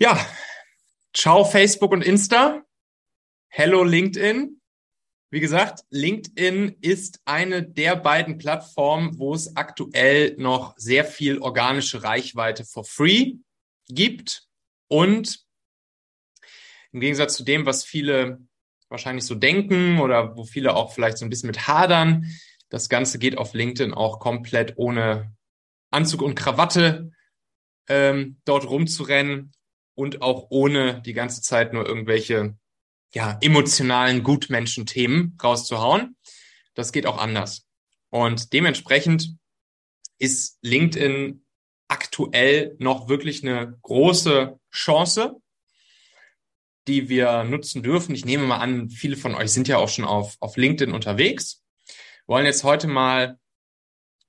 Ja, ciao Facebook und Insta. Hello LinkedIn. Wie gesagt, LinkedIn ist eine der beiden Plattformen, wo es aktuell noch sehr viel organische Reichweite for free gibt. Und im Gegensatz zu dem, was viele wahrscheinlich so denken oder wo viele auch vielleicht so ein bisschen mit hadern, das Ganze geht auf LinkedIn auch komplett ohne Anzug und Krawatte ähm, dort rumzurennen und auch ohne die ganze Zeit nur irgendwelche ja, emotionalen Gutmenschen-Themen rauszuhauen. Das geht auch anders. Und dementsprechend ist LinkedIn aktuell noch wirklich eine große Chance, die wir nutzen dürfen. Ich nehme mal an, viele von euch sind ja auch schon auf, auf LinkedIn unterwegs. Wir wollen jetzt heute mal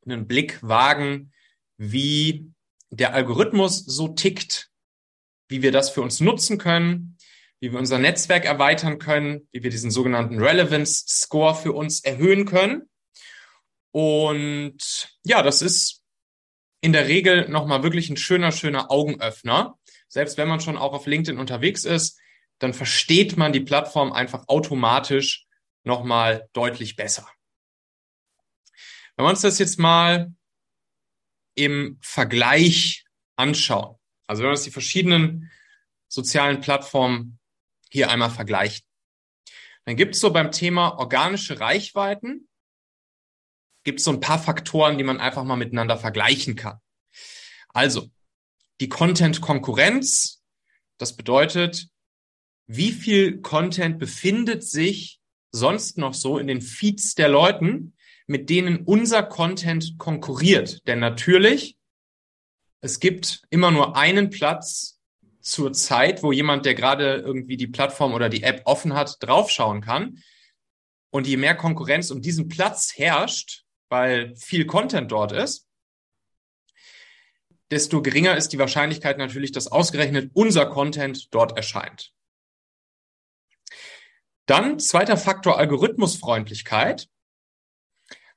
einen Blick wagen, wie der Algorithmus so tickt, wie wir das für uns nutzen können, wie wir unser Netzwerk erweitern können, wie wir diesen sogenannten Relevance Score für uns erhöhen können. Und ja, das ist in der Regel nochmal wirklich ein schöner, schöner Augenöffner. Selbst wenn man schon auch auf LinkedIn unterwegs ist, dann versteht man die Plattform einfach automatisch nochmal deutlich besser. Wenn wir uns das jetzt mal im Vergleich anschauen, also wenn wir uns die verschiedenen sozialen Plattformen hier einmal vergleichen, dann gibt es so beim Thema organische Reichweiten, gibt es so ein paar Faktoren, die man einfach mal miteinander vergleichen kann. Also die Content-Konkurrenz, das bedeutet, wie viel Content befindet sich sonst noch so in den Feeds der Leuten, mit denen unser Content konkurriert. Denn natürlich, es gibt immer nur einen Platz zur Zeit, wo jemand, der gerade irgendwie die Plattform oder die App offen hat, draufschauen kann. Und je mehr Konkurrenz um diesen Platz herrscht, weil viel Content dort ist, desto geringer ist die Wahrscheinlichkeit natürlich, dass ausgerechnet unser Content dort erscheint. Dann zweiter Faktor Algorithmusfreundlichkeit.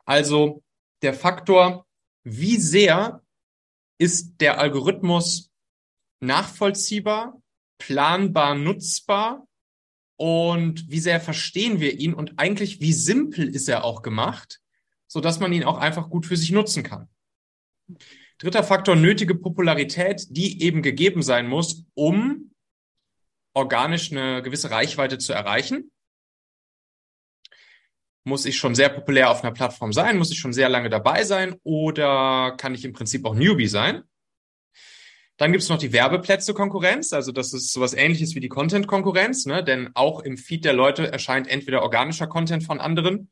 Also der Faktor, wie sehr ist der Algorithmus nachvollziehbar, planbar, nutzbar und wie sehr verstehen wir ihn und eigentlich wie simpel ist er auch gemacht, so dass man ihn auch einfach gut für sich nutzen kann. Dritter Faktor, nötige Popularität, die eben gegeben sein muss, um organisch eine gewisse Reichweite zu erreichen. Muss ich schon sehr populär auf einer Plattform sein? Muss ich schon sehr lange dabei sein? Oder kann ich im Prinzip auch Newbie sein? Dann gibt es noch die Werbeplätze-Konkurrenz. Also das ist sowas ähnliches wie die Content-Konkurrenz, ne? denn auch im Feed der Leute erscheint entweder organischer Content von anderen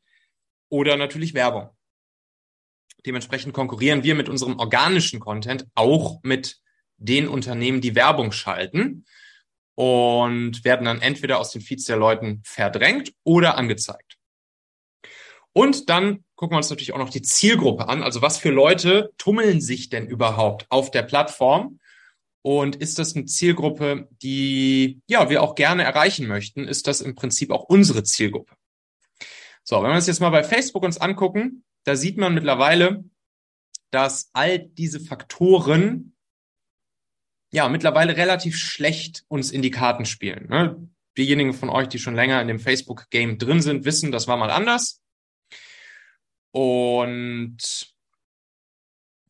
oder natürlich Werbung. Dementsprechend konkurrieren wir mit unserem organischen Content auch mit den Unternehmen, die Werbung schalten und werden dann entweder aus den Feeds der Leuten verdrängt oder angezeigt. Und dann gucken wir uns natürlich auch noch die Zielgruppe an. Also was für Leute tummeln sich denn überhaupt auf der Plattform? Und ist das eine Zielgruppe, die ja wir auch gerne erreichen möchten? Ist das im Prinzip auch unsere Zielgruppe? So, wenn wir uns jetzt mal bei Facebook uns angucken, da sieht man mittlerweile, dass all diese Faktoren ja mittlerweile relativ schlecht uns in die Karten spielen. Ne? Diejenigen von euch, die schon länger in dem Facebook-Game drin sind, wissen, das war mal anders. Und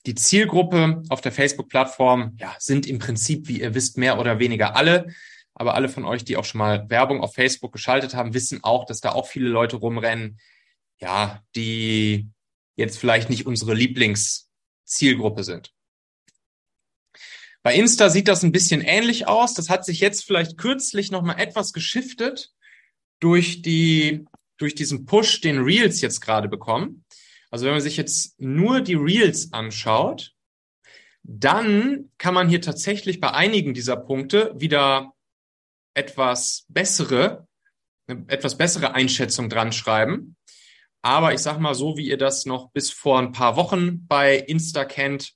die Zielgruppe auf der Facebook-Plattform ja, sind im Prinzip, wie ihr wisst, mehr oder weniger alle. Aber alle von euch, die auch schon mal Werbung auf Facebook geschaltet haben, wissen auch, dass da auch viele Leute rumrennen, ja, die jetzt vielleicht nicht unsere Lieblingszielgruppe sind. Bei Insta sieht das ein bisschen ähnlich aus. Das hat sich jetzt vielleicht kürzlich nochmal etwas geschiftet durch die, durch diesen Push, den Reels jetzt gerade bekommen. Also wenn man sich jetzt nur die Reels anschaut, dann kann man hier tatsächlich bei einigen dieser Punkte wieder etwas bessere, eine etwas bessere Einschätzung dran schreiben. Aber ich sag mal so, wie ihr das noch bis vor ein paar Wochen bei Insta kennt,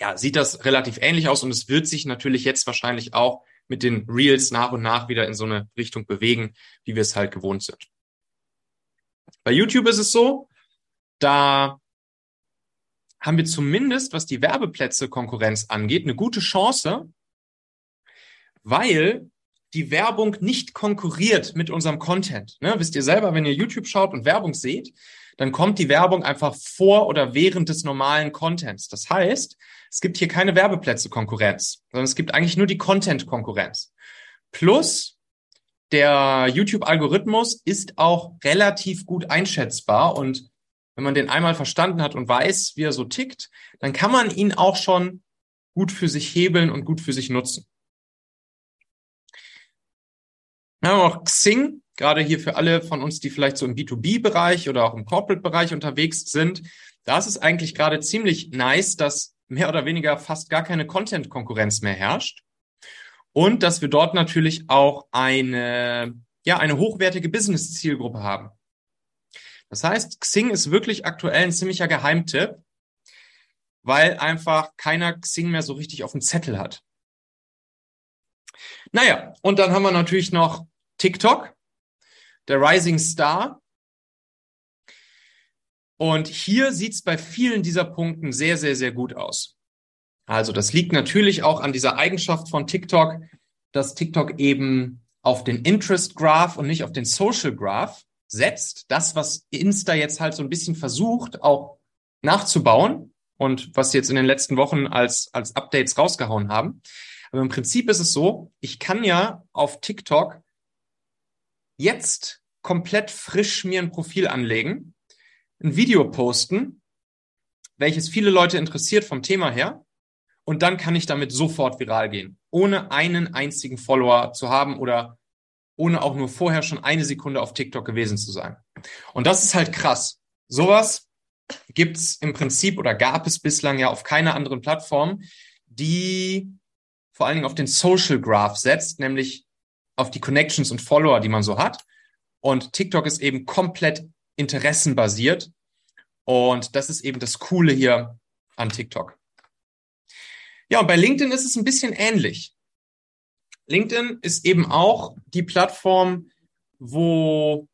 ja, sieht das relativ ähnlich aus und es wird sich natürlich jetzt wahrscheinlich auch mit den Reels nach und nach wieder in so eine Richtung bewegen, wie wir es halt gewohnt sind. Bei YouTube ist es so, da haben wir zumindest, was die Werbeplätze Konkurrenz angeht, eine gute Chance, weil die Werbung nicht konkurriert mit unserem Content. Ne? Wisst ihr selber, wenn ihr YouTube schaut und Werbung seht, dann kommt die Werbung einfach vor oder während des normalen Contents. Das heißt, es gibt hier keine Werbeplätze-Konkurrenz, sondern es gibt eigentlich nur die Content-Konkurrenz. Plus, der YouTube-Algorithmus ist auch relativ gut einschätzbar und wenn man den einmal verstanden hat und weiß, wie er so tickt, dann kann man ihn auch schon gut für sich hebeln und gut für sich nutzen. Dann haben wir noch Xing, gerade hier für alle von uns, die vielleicht so im B2B-Bereich oder auch im Corporate-Bereich unterwegs sind. Da ist es eigentlich gerade ziemlich nice, dass mehr oder weniger fast gar keine Content-Konkurrenz mehr herrscht. Und dass wir dort natürlich auch eine, ja, eine hochwertige Business-Zielgruppe haben. Das heißt, Xing ist wirklich aktuell ein ziemlicher Geheimtipp, weil einfach keiner Xing mehr so richtig auf dem Zettel hat. Naja, und dann haben wir natürlich noch TikTok, der Rising Star. Und hier sieht es bei vielen dieser Punkten sehr, sehr, sehr gut aus. Also das liegt natürlich auch an dieser Eigenschaft von TikTok, dass TikTok eben auf den Interest Graph und nicht auf den Social Graph setzt. Das, was Insta jetzt halt so ein bisschen versucht, auch nachzubauen und was sie jetzt in den letzten Wochen als, als Updates rausgehauen haben. Aber im Prinzip ist es so, ich kann ja auf TikTok jetzt komplett frisch mir ein Profil anlegen, ein Video posten, welches viele Leute interessiert vom Thema her. Und dann kann ich damit sofort viral gehen, ohne einen einzigen Follower zu haben oder ohne auch nur vorher schon eine Sekunde auf TikTok gewesen zu sein. Und das ist halt krass. Sowas gibt's im Prinzip oder gab es bislang ja auf keiner anderen Plattform, die vor allen Dingen auf den Social Graph setzt, nämlich auf die Connections und Follower, die man so hat. Und TikTok ist eben komplett interessenbasiert. Und das ist eben das Coole hier an TikTok. Ja, und bei LinkedIn ist es ein bisschen ähnlich. LinkedIn ist eben auch die Plattform, wo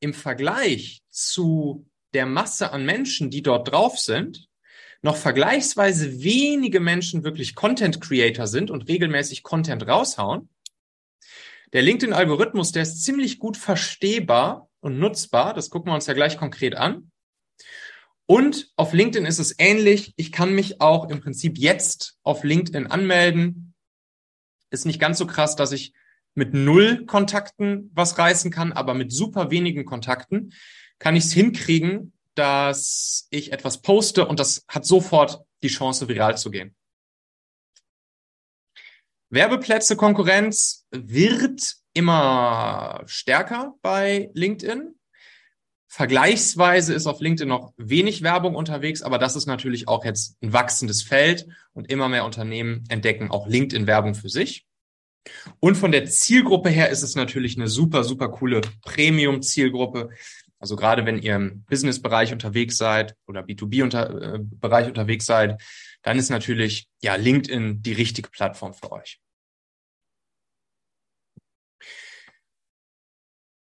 im Vergleich zu der Masse an Menschen, die dort drauf sind, noch vergleichsweise wenige Menschen wirklich Content Creator sind und regelmäßig Content raushauen. Der LinkedIn-Algorithmus, der ist ziemlich gut verstehbar und nutzbar. Das gucken wir uns ja gleich konkret an. Und auf LinkedIn ist es ähnlich. Ich kann mich auch im Prinzip jetzt auf LinkedIn anmelden. Ist nicht ganz so krass, dass ich mit null Kontakten was reißen kann, aber mit super wenigen Kontakten kann ich es hinkriegen, dass ich etwas poste und das hat sofort die Chance, viral zu gehen. Werbeplätze Konkurrenz wird immer stärker bei LinkedIn. Vergleichsweise ist auf LinkedIn noch wenig Werbung unterwegs, aber das ist natürlich auch jetzt ein wachsendes Feld und immer mehr Unternehmen entdecken auch LinkedIn-Werbung für sich. Und von der Zielgruppe her ist es natürlich eine super, super coole Premium-Zielgruppe. Also gerade wenn ihr im Business-Bereich unterwegs seid oder B2B-Bereich -unter, äh, unterwegs seid, dann ist natürlich ja LinkedIn die richtige Plattform für euch.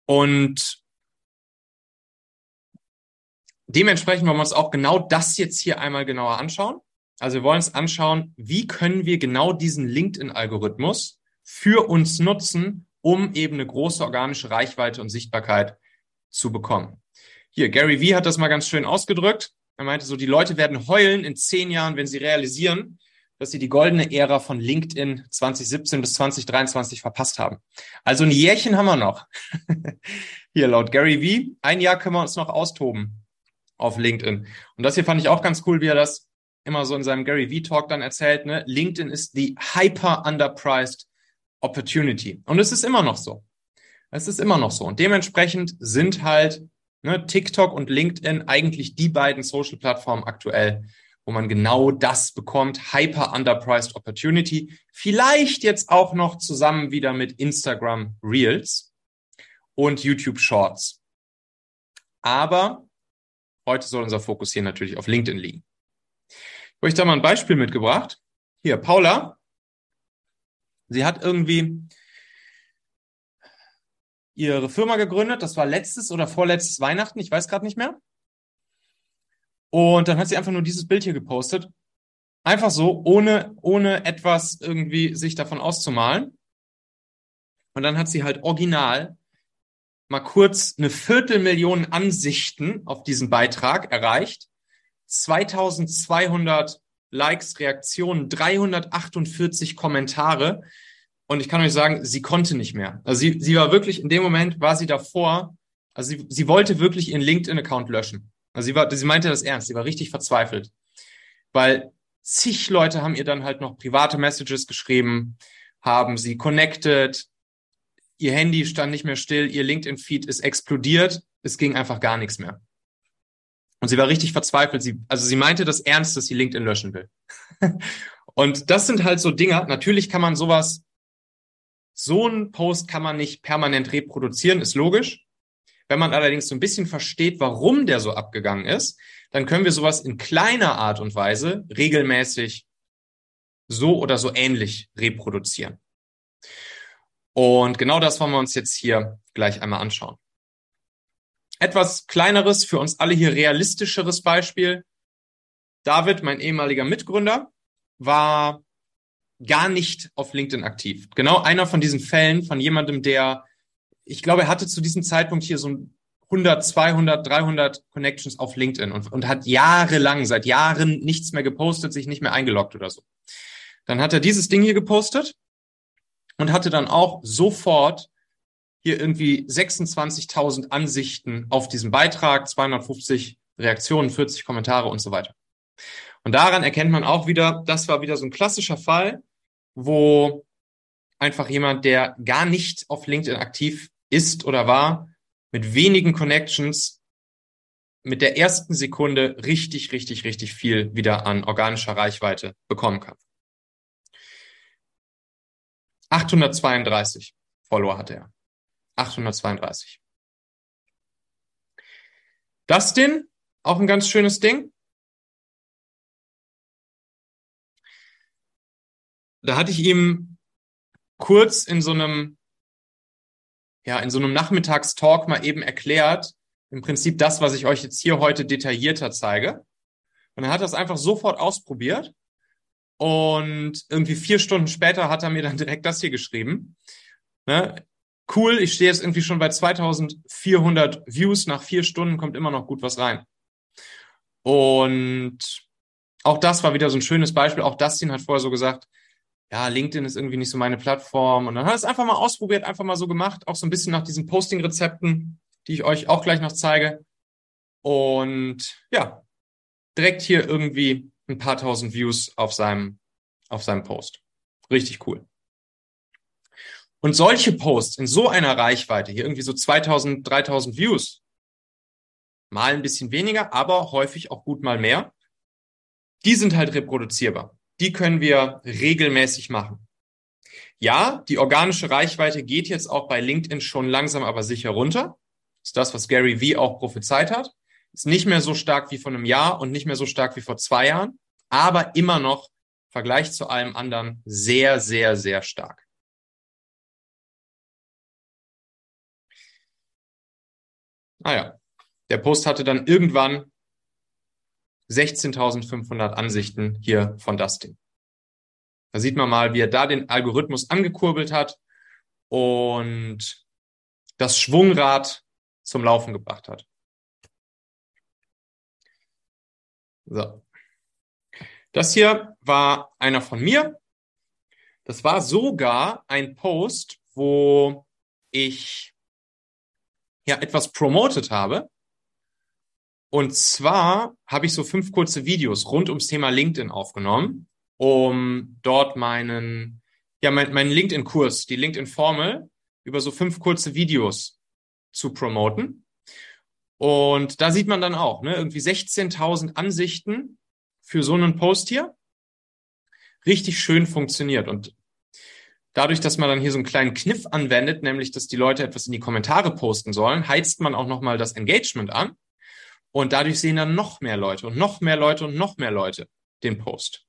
Und dementsprechend wollen wir uns auch genau das jetzt hier einmal genauer anschauen. Also wir wollen uns anschauen, wie können wir genau diesen LinkedIn-Algorithmus für uns nutzen, um eben eine große organische Reichweite und Sichtbarkeit zu bekommen. Hier, Gary Vee hat das mal ganz schön ausgedrückt. Er meinte so, die Leute werden heulen in zehn Jahren, wenn sie realisieren, dass sie die goldene Ära von LinkedIn 2017 bis 2023 verpasst haben. Also ein Jährchen haben wir noch. hier laut Gary Vee, ein Jahr können wir uns noch austoben auf LinkedIn. Und das hier fand ich auch ganz cool, wie er das immer so in seinem Gary Vee Talk dann erzählt. Ne? LinkedIn ist die hyper underpriced opportunity. Und es ist immer noch so. Es ist immer noch so. Und dementsprechend sind halt ne, TikTok und LinkedIn eigentlich die beiden Social-Plattformen aktuell, wo man genau das bekommt. Hyper underpriced opportunity. Vielleicht jetzt auch noch zusammen wieder mit Instagram Reels und YouTube Shorts. Aber heute soll unser Fokus hier natürlich auf LinkedIn liegen. Ich habe euch da mal ein Beispiel mitgebracht. Hier, Paula. Sie hat irgendwie ihre Firma gegründet. Das war letztes oder vorletztes Weihnachten. Ich weiß gerade nicht mehr. Und dann hat sie einfach nur dieses Bild hier gepostet. Einfach so, ohne, ohne etwas irgendwie sich davon auszumalen. Und dann hat sie halt original mal kurz eine Viertelmillion Ansichten auf diesen Beitrag erreicht. 2200 Likes, Reaktionen, 348 Kommentare. Und ich kann euch sagen, sie konnte nicht mehr. Also sie, sie war wirklich, in dem Moment war sie davor, also sie, sie wollte wirklich ihren LinkedIn-Account löschen. Also sie war, sie meinte das ernst, sie war richtig verzweifelt. Weil zig Leute haben ihr dann halt noch private Messages geschrieben, haben sie connected, ihr Handy stand nicht mehr still, ihr LinkedIn-Feed ist explodiert, es ging einfach gar nichts mehr. Und sie war richtig verzweifelt. Sie, also sie meinte das ernst, dass sie LinkedIn löschen will. und das sind halt so Dinge. Natürlich kann man sowas, so ein Post kann man nicht permanent reproduzieren, ist logisch. Wenn man allerdings so ein bisschen versteht, warum der so abgegangen ist, dann können wir sowas in kleiner Art und Weise regelmäßig so oder so ähnlich reproduzieren. Und genau das wollen wir uns jetzt hier gleich einmal anschauen. Etwas kleineres, für uns alle hier realistischeres Beispiel. David, mein ehemaliger Mitgründer, war gar nicht auf LinkedIn aktiv. Genau einer von diesen Fällen von jemandem, der, ich glaube, er hatte zu diesem Zeitpunkt hier so 100, 200, 300 Connections auf LinkedIn und, und hat jahrelang, seit Jahren nichts mehr gepostet, sich nicht mehr eingeloggt oder so. Dann hat er dieses Ding hier gepostet und hatte dann auch sofort hier irgendwie 26.000 Ansichten auf diesen Beitrag, 250 Reaktionen, 40 Kommentare und so weiter. Und daran erkennt man auch wieder, das war wieder so ein klassischer Fall, wo einfach jemand, der gar nicht auf LinkedIn aktiv ist oder war, mit wenigen Connections mit der ersten Sekunde richtig, richtig, richtig viel wieder an organischer Reichweite bekommen kann. 832 Follower hatte er. 832. Dustin, auch ein ganz schönes Ding. Da hatte ich ihm kurz in so einem, ja, in so einem Nachmittagstalk mal eben erklärt, im Prinzip das, was ich euch jetzt hier heute detaillierter zeige. Und er hat das einfach sofort ausprobiert und irgendwie vier Stunden später hat er mir dann direkt das hier geschrieben. Ne? Cool, ich stehe jetzt irgendwie schon bei 2400 Views. Nach vier Stunden kommt immer noch gut was rein. Und auch das war wieder so ein schönes Beispiel. Auch Dustin hat vorher so gesagt, ja, LinkedIn ist irgendwie nicht so meine Plattform. Und dann hat er es einfach mal ausprobiert, einfach mal so gemacht. Auch so ein bisschen nach diesen Posting-Rezepten, die ich euch auch gleich noch zeige. Und ja, direkt hier irgendwie ein paar tausend Views auf seinem, auf seinem Post. Richtig cool. Und solche Posts in so einer Reichweite, hier irgendwie so 2000, 3000 Views, mal ein bisschen weniger, aber häufig auch gut mal mehr, die sind halt reproduzierbar. Die können wir regelmäßig machen. Ja, die organische Reichweite geht jetzt auch bei LinkedIn schon langsam aber sicher runter. Das ist das, was Gary Vee auch prophezeit hat. Ist nicht mehr so stark wie vor einem Jahr und nicht mehr so stark wie vor zwei Jahren, aber immer noch im Vergleich zu allem anderen sehr, sehr, sehr stark. Naja, der Post hatte dann irgendwann 16.500 Ansichten hier von Dustin. Da sieht man mal, wie er da den Algorithmus angekurbelt hat und das Schwungrad zum Laufen gebracht hat. So. Das hier war einer von mir. Das war sogar ein Post, wo ich ja etwas promotet habe. Und zwar habe ich so fünf kurze Videos rund ums Thema LinkedIn aufgenommen, um dort meinen, ja, mein, meinen LinkedIn-Kurs, die LinkedIn-Formel, über so fünf kurze Videos zu promoten. Und da sieht man dann auch, ne, irgendwie 16.000 Ansichten für so einen Post hier. Richtig schön funktioniert. Und dadurch, dass man dann hier so einen kleinen Kniff anwendet, nämlich, dass die Leute etwas in die Kommentare posten sollen, heizt man auch nochmal das Engagement an. Und dadurch sehen dann noch mehr Leute und noch mehr Leute und noch mehr Leute den Post.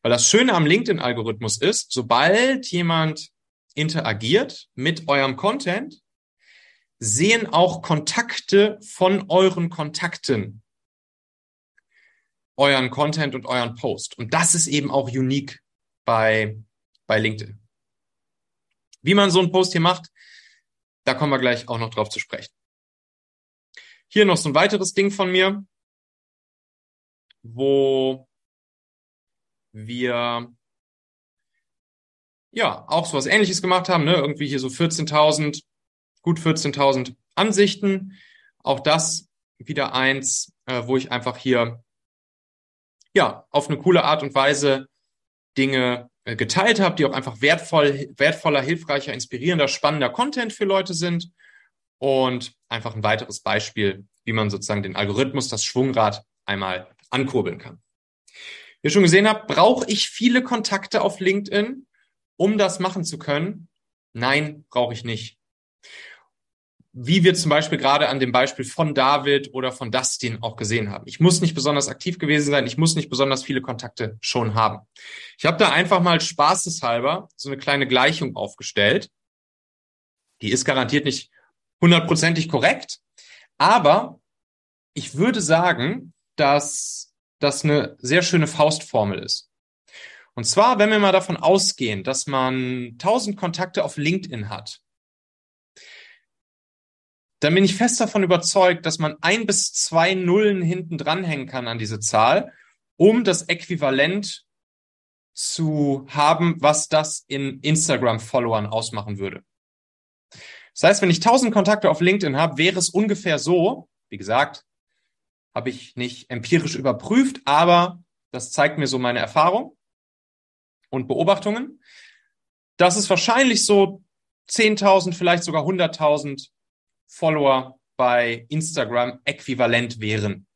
Weil das Schöne am LinkedIn-Algorithmus ist, sobald jemand interagiert mit eurem Content, sehen auch Kontakte von euren Kontakten euren Content und euren Post. Und das ist eben auch unique bei, bei LinkedIn. Wie man so einen Post hier macht, da kommen wir gleich auch noch drauf zu sprechen. Hier noch so ein weiteres Ding von mir, wo wir ja auch so was ähnliches gemacht haben, ne? irgendwie hier so 14.000, gut 14.000 Ansichten. Auch das wieder eins, äh, wo ich einfach hier ja auf eine coole Art und Weise Dinge äh, geteilt habe, die auch einfach wertvoll, wertvoller, hilfreicher, inspirierender, spannender Content für Leute sind. Und einfach ein weiteres Beispiel, wie man sozusagen den Algorithmus, das Schwungrad einmal ankurbeln kann. Wie ihr schon gesehen habt, brauche ich viele Kontakte auf LinkedIn, um das machen zu können? Nein, brauche ich nicht wie wir zum Beispiel gerade an dem Beispiel von David oder von Dustin auch gesehen haben. Ich muss nicht besonders aktiv gewesen sein, ich muss nicht besonders viele Kontakte schon haben. Ich habe da einfach mal spaßeshalber so eine kleine Gleichung aufgestellt. Die ist garantiert nicht hundertprozentig korrekt, aber ich würde sagen, dass das eine sehr schöne Faustformel ist. Und zwar, wenn wir mal davon ausgehen, dass man 1000 Kontakte auf LinkedIn hat, dann bin ich fest davon überzeugt, dass man ein bis zwei Nullen hinten dranhängen kann an diese Zahl, um das Äquivalent zu haben, was das in Instagram-Followern ausmachen würde. Das heißt, wenn ich 1000 Kontakte auf LinkedIn habe, wäre es ungefähr so, wie gesagt, habe ich nicht empirisch überprüft, aber das zeigt mir so meine Erfahrung und Beobachtungen, dass es wahrscheinlich so 10.000, vielleicht sogar 100.000 Follower bei Instagram äquivalent wären.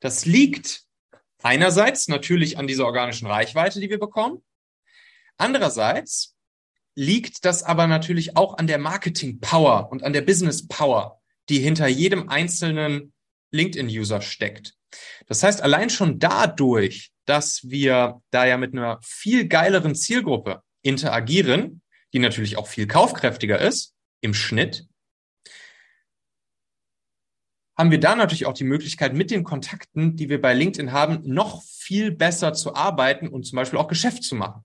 Das liegt einerseits natürlich an dieser organischen Reichweite, die wir bekommen. Andererseits liegt das aber natürlich auch an der Marketing Power und an der Business Power, die hinter jedem einzelnen LinkedIn-User steckt. Das heißt, allein schon dadurch, dass wir da ja mit einer viel geileren Zielgruppe interagieren, die natürlich auch viel kaufkräftiger ist im Schnitt, haben wir da natürlich auch die Möglichkeit, mit den Kontakten, die wir bei LinkedIn haben, noch viel besser zu arbeiten und zum Beispiel auch Geschäft zu machen.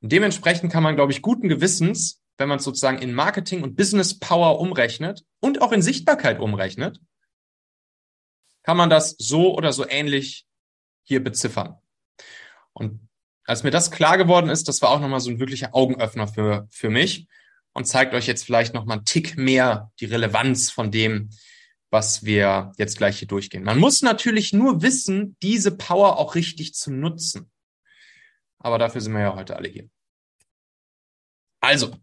Und dementsprechend kann man, glaube ich, guten Gewissens, wenn man es sozusagen in Marketing und Business Power umrechnet und auch in Sichtbarkeit umrechnet, kann man das so oder so ähnlich hier beziffern. Und als mir das klar geworden ist, das war auch nochmal so ein wirklicher Augenöffner für, für mich und zeigt euch jetzt vielleicht nochmal einen Tick mehr die Relevanz von dem, was wir jetzt gleich hier durchgehen. Man muss natürlich nur wissen, diese Power auch richtig zu nutzen. Aber dafür sind wir ja heute alle hier. Also,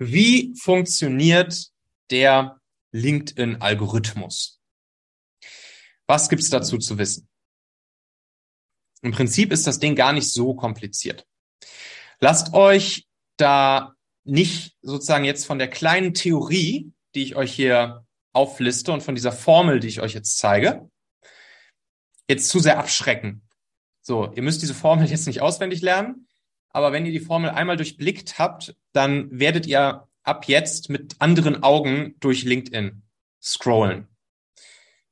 wie funktioniert der LinkedIn-Algorithmus? Was gibt's dazu zu wissen? Im Prinzip ist das Ding gar nicht so kompliziert. Lasst euch da nicht sozusagen jetzt von der kleinen Theorie, die ich euch hier aufliste und von dieser Formel, die ich euch jetzt zeige, jetzt zu sehr abschrecken. So, ihr müsst diese Formel jetzt nicht auswendig lernen, aber wenn ihr die Formel einmal durchblickt habt, dann werdet ihr ab jetzt mit anderen Augen durch LinkedIn scrollen.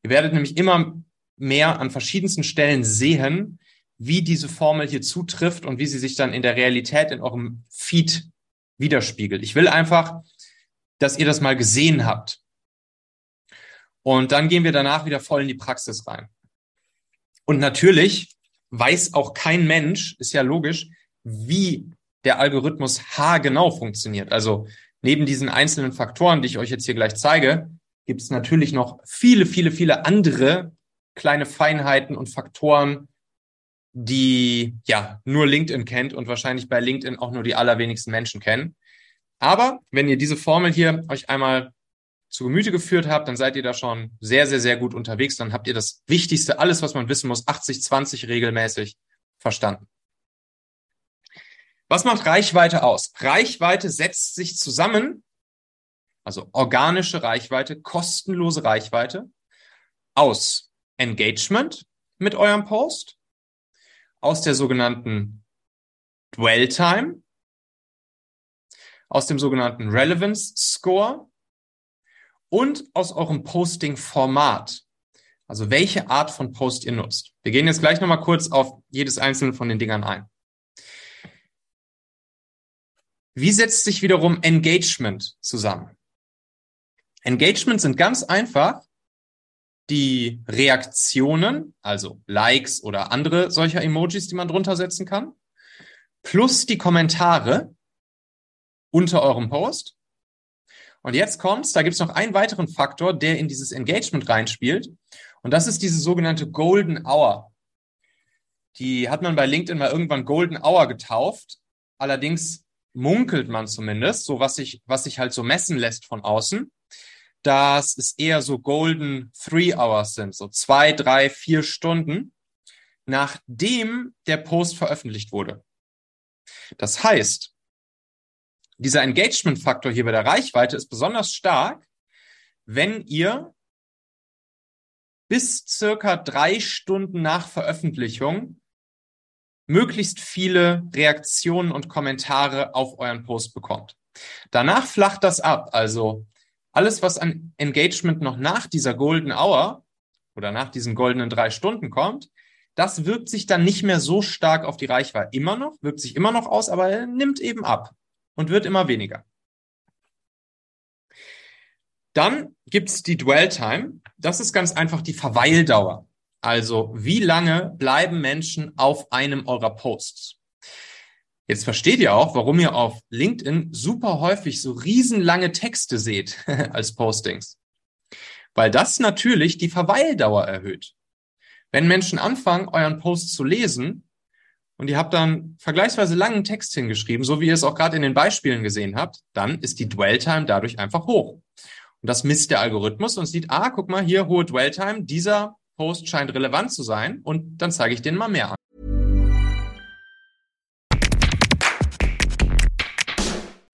Ihr werdet nämlich immer mehr an verschiedensten Stellen sehen, wie diese Formel hier zutrifft und wie sie sich dann in der Realität in eurem Feed widerspiegelt. Ich will einfach, dass ihr das mal gesehen habt. Und dann gehen wir danach wieder voll in die Praxis rein. Und natürlich weiß auch kein Mensch, ist ja logisch, wie der Algorithmus H genau funktioniert. Also neben diesen einzelnen Faktoren, die ich euch jetzt hier gleich zeige, gibt es natürlich noch viele, viele, viele andere kleine Feinheiten und Faktoren, die ja nur LinkedIn kennt und wahrscheinlich bei LinkedIn auch nur die allerwenigsten Menschen kennen. Aber wenn ihr diese Formel hier euch einmal zu Gemüte geführt habt, dann seid ihr da schon sehr, sehr, sehr gut unterwegs. Dann habt ihr das Wichtigste, alles, was man wissen muss, 80-20 regelmäßig verstanden. Was macht Reichweite aus? Reichweite setzt sich zusammen, also organische Reichweite, kostenlose Reichweite, aus Engagement mit eurem Post, aus der sogenannten Dwell Time, aus dem sogenannten Relevance Score und aus eurem Posting-Format. Also welche Art von Post ihr nutzt. Wir gehen jetzt gleich nochmal kurz auf jedes einzelne von den Dingern ein. Wie setzt sich wiederum Engagement zusammen? Engagement sind ganz einfach die Reaktionen, also Likes oder andere solcher Emojis, die man drunter setzen kann, plus die Kommentare unter eurem Post. Und jetzt kommt's, da gibt's noch einen weiteren Faktor, der in dieses Engagement reinspielt. Und das ist diese sogenannte Golden Hour. Die hat man bei LinkedIn mal irgendwann Golden Hour getauft. Allerdings munkelt man zumindest, so was sich, was sich halt so messen lässt von außen, dass es eher so Golden Three Hours sind, so zwei, drei, vier Stunden, nachdem der Post veröffentlicht wurde. Das heißt, dieser Engagement-Faktor hier bei der Reichweite ist besonders stark, wenn ihr bis circa drei Stunden nach Veröffentlichung möglichst viele Reaktionen und Kommentare auf euren Post bekommt. Danach flacht das ab. Also alles, was an Engagement noch nach dieser Golden Hour oder nach diesen goldenen drei Stunden kommt, das wirkt sich dann nicht mehr so stark auf die Reichweite. Immer noch, wirkt sich immer noch aus, aber er nimmt eben ab und wird immer weniger. Dann gibt's die Dwell Time. Das ist ganz einfach die Verweildauer. Also wie lange bleiben Menschen auf einem eurer Posts? Jetzt versteht ihr auch, warum ihr auf LinkedIn super häufig so riesenlange Texte seht als Postings. Weil das natürlich die Verweildauer erhöht. Wenn Menschen anfangen, euren Post zu lesen und ihr habt dann vergleichsweise langen Text hingeschrieben, so wie ihr es auch gerade in den Beispielen gesehen habt, dann ist die Dwell-Time dadurch einfach hoch. Und das misst der Algorithmus und sieht, ah, guck mal, hier hohe Dwell-Time, dieser Post scheint relevant zu sein und dann zeige ich den mal mehr an.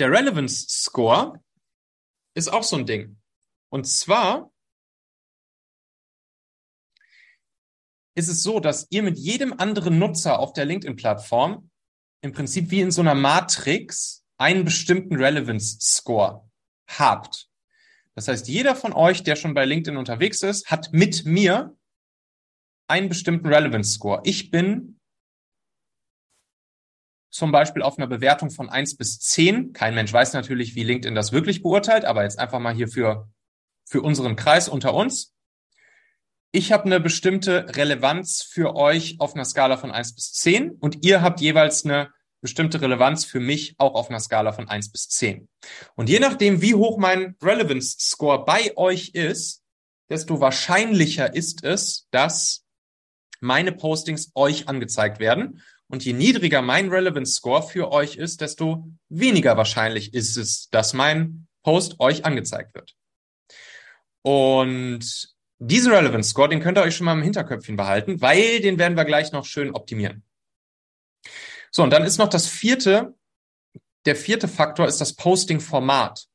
Der Relevance Score ist auch so ein Ding. Und zwar ist es so, dass ihr mit jedem anderen Nutzer auf der LinkedIn-Plattform im Prinzip wie in so einer Matrix einen bestimmten Relevance Score habt. Das heißt, jeder von euch, der schon bei LinkedIn unterwegs ist, hat mit mir einen bestimmten Relevance Score. Ich bin zum Beispiel auf einer Bewertung von eins bis zehn. Kein Mensch weiß natürlich, wie LinkedIn das wirklich beurteilt, aber jetzt einfach mal hier für, für unseren Kreis unter uns. Ich habe eine bestimmte Relevanz für euch auf einer Skala von eins bis zehn und ihr habt jeweils eine bestimmte Relevanz für mich auch auf einer Skala von eins bis zehn. Und je nachdem, wie hoch mein Relevance Score bei euch ist, desto wahrscheinlicher ist es, dass meine Postings euch angezeigt werden. Und je niedriger mein Relevance Score für euch ist, desto weniger wahrscheinlich ist es, dass mein Post euch angezeigt wird. Und diesen Relevance Score, den könnt ihr euch schon mal im Hinterköpfchen behalten, weil den werden wir gleich noch schön optimieren. So, und dann ist noch das vierte, der vierte Faktor ist das Posting-Format.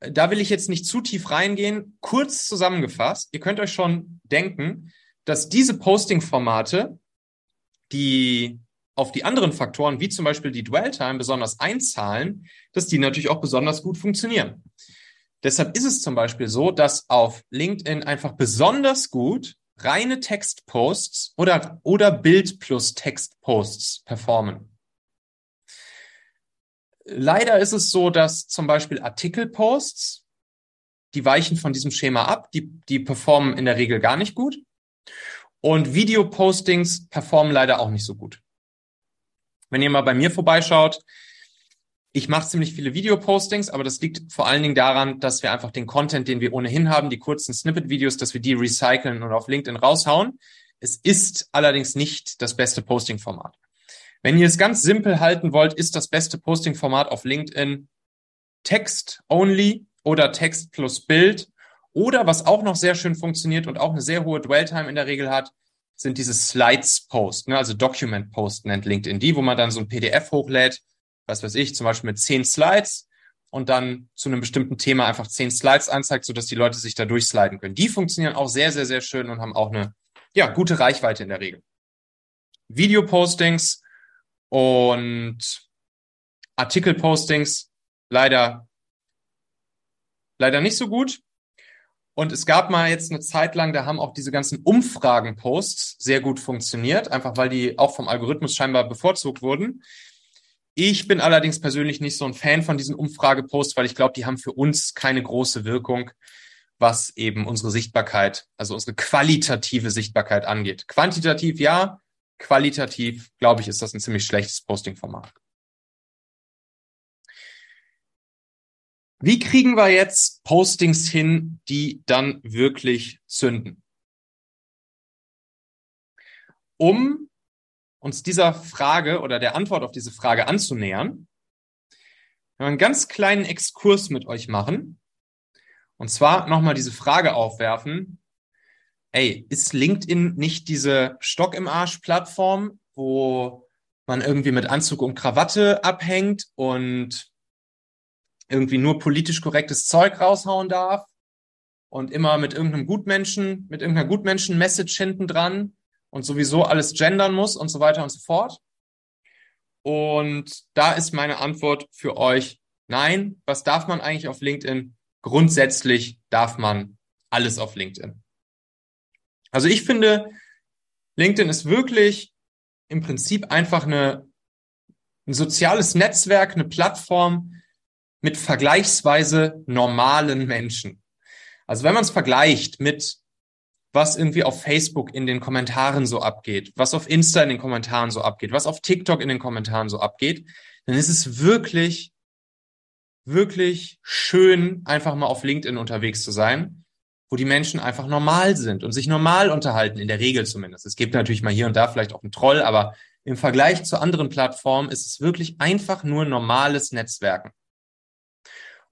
Da will ich jetzt nicht zu tief reingehen. Kurz zusammengefasst, ihr könnt euch schon denken, dass diese Posting-Formate die auf die anderen Faktoren, wie zum Beispiel die Dwell-Time, besonders einzahlen, dass die natürlich auch besonders gut funktionieren. Deshalb ist es zum Beispiel so, dass auf LinkedIn einfach besonders gut reine Textposts oder, oder Bild plus Textposts performen. Leider ist es so, dass zum Beispiel Artikelposts, die weichen von diesem Schema ab, die, die performen in der Regel gar nicht gut. Und Videopostings performen leider auch nicht so gut. Wenn ihr mal bei mir vorbeischaut, ich mache ziemlich viele Videopostings, aber das liegt vor allen Dingen daran, dass wir einfach den Content, den wir ohnehin haben, die kurzen Snippet-Videos, dass wir die recyceln und auf LinkedIn raushauen. Es ist allerdings nicht das beste Posting-Format. Wenn ihr es ganz simpel halten wollt, ist das beste Posting-Format auf LinkedIn Text only oder Text plus Bild. Oder was auch noch sehr schön funktioniert und auch eine sehr hohe Dwell-Time in der Regel hat, sind diese Slides-Post, ne? also Document-Post nennt LinkedIn die, wo man dann so ein PDF hochlädt, was weiß ich, zum Beispiel mit zehn Slides und dann zu einem bestimmten Thema einfach zehn Slides anzeigt, sodass die Leute sich da durchsliden können. Die funktionieren auch sehr, sehr, sehr schön und haben auch eine ja, gute Reichweite in der Regel. Video-Postings und Artikel-Postings leider, leider nicht so gut. Und es gab mal jetzt eine Zeit lang, da haben auch diese ganzen Umfragen-Posts sehr gut funktioniert, einfach weil die auch vom Algorithmus scheinbar bevorzugt wurden. Ich bin allerdings persönlich nicht so ein Fan von diesen Umfrageposts, weil ich glaube, die haben für uns keine große Wirkung, was eben unsere Sichtbarkeit, also unsere qualitative Sichtbarkeit angeht. Quantitativ ja, qualitativ, glaube ich, ist das ein ziemlich schlechtes Posting-Format. Wie kriegen wir jetzt Postings hin, die dann wirklich zünden? Um uns dieser Frage oder der Antwort auf diese Frage anzunähern, wir einen ganz kleinen Exkurs mit euch machen. Und zwar nochmal diese Frage aufwerfen. Ey, ist LinkedIn nicht diese Stock im Arsch Plattform, wo man irgendwie mit Anzug und Krawatte abhängt und irgendwie nur politisch korrektes Zeug raushauen darf und immer mit irgendeinem Gutmenschen, mit irgendeiner Gutmenschen-Message hinten dran und sowieso alles gendern muss und so weiter und so fort. Und da ist meine Antwort für euch, nein, was darf man eigentlich auf LinkedIn? Grundsätzlich darf man alles auf LinkedIn. Also ich finde, LinkedIn ist wirklich im Prinzip einfach eine, ein soziales Netzwerk, eine Plattform, mit vergleichsweise normalen Menschen. Also wenn man es vergleicht mit was irgendwie auf Facebook in den Kommentaren so abgeht, was auf Insta in den Kommentaren so abgeht, was auf TikTok in den Kommentaren so abgeht, dann ist es wirklich, wirklich schön, einfach mal auf LinkedIn unterwegs zu sein, wo die Menschen einfach normal sind und sich normal unterhalten, in der Regel zumindest. Es gibt natürlich mal hier und da vielleicht auch einen Troll, aber im Vergleich zu anderen Plattformen ist es wirklich einfach nur normales Netzwerken.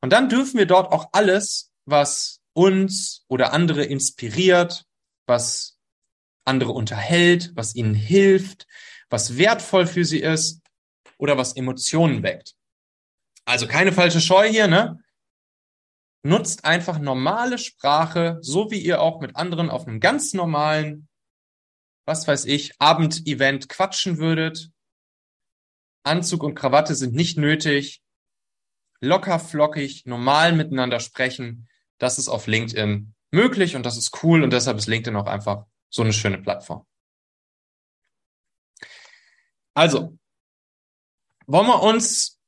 Und dann dürfen wir dort auch alles, was uns oder andere inspiriert, was andere unterhält, was ihnen hilft, was wertvoll für sie ist oder was Emotionen weckt. Also keine falsche Scheu hier, ne? Nutzt einfach normale Sprache, so wie ihr auch mit anderen auf einem ganz normalen, was weiß ich, Abendevent quatschen würdet. Anzug und Krawatte sind nicht nötig locker flockig, normal miteinander sprechen. Das ist auf LinkedIn möglich und das ist cool und deshalb ist LinkedIn auch einfach so eine schöne Plattform. Also, wollen wir uns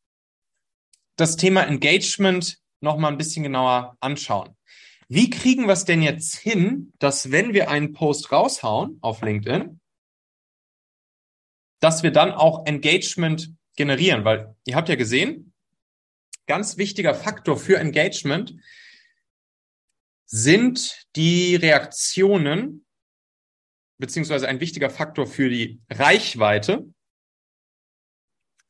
das Thema Engagement noch mal ein bisschen genauer anschauen. Wie kriegen wir es denn jetzt hin, dass wenn wir einen Post raushauen auf LinkedIn, dass wir dann auch Engagement generieren? Weil ihr habt ja gesehen, ganz wichtiger Faktor für Engagement sind die Reaktionen, beziehungsweise ein wichtiger Faktor für die Reichweite,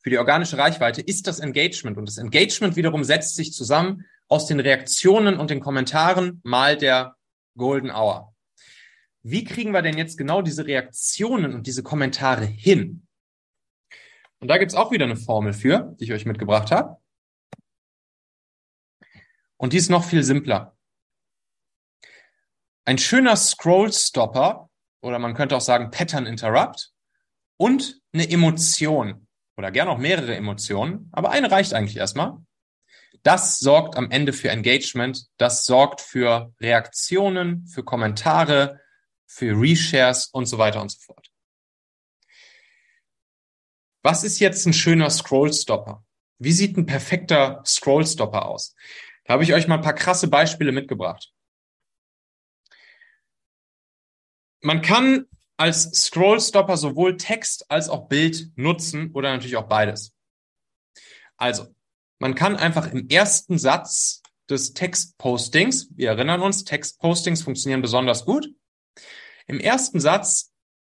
für die organische Reichweite ist das Engagement. Und das Engagement wiederum setzt sich zusammen aus den Reaktionen und den Kommentaren mal der Golden Hour. Wie kriegen wir denn jetzt genau diese Reaktionen und diese Kommentare hin? Und da gibt's auch wieder eine Formel für, die ich euch mitgebracht habe. Und die ist noch viel simpler. Ein schöner Scroll-Stopper oder man könnte auch sagen Pattern Interrupt und eine Emotion oder gern auch mehrere Emotionen, aber eine reicht eigentlich erstmal. Das sorgt am Ende für Engagement, das sorgt für Reaktionen, für Kommentare, für Reshares und so weiter und so fort. Was ist jetzt ein schöner Scroll-Stopper? Wie sieht ein perfekter Scroll-Stopper aus? Da habe ich euch mal ein paar krasse Beispiele mitgebracht. man kann als Scrollstopper sowohl Text als auch Bild nutzen oder natürlich auch beides. Also, man kann einfach im ersten Satz des Textpostings, wir erinnern uns, Textpostings funktionieren besonders gut, im ersten Satz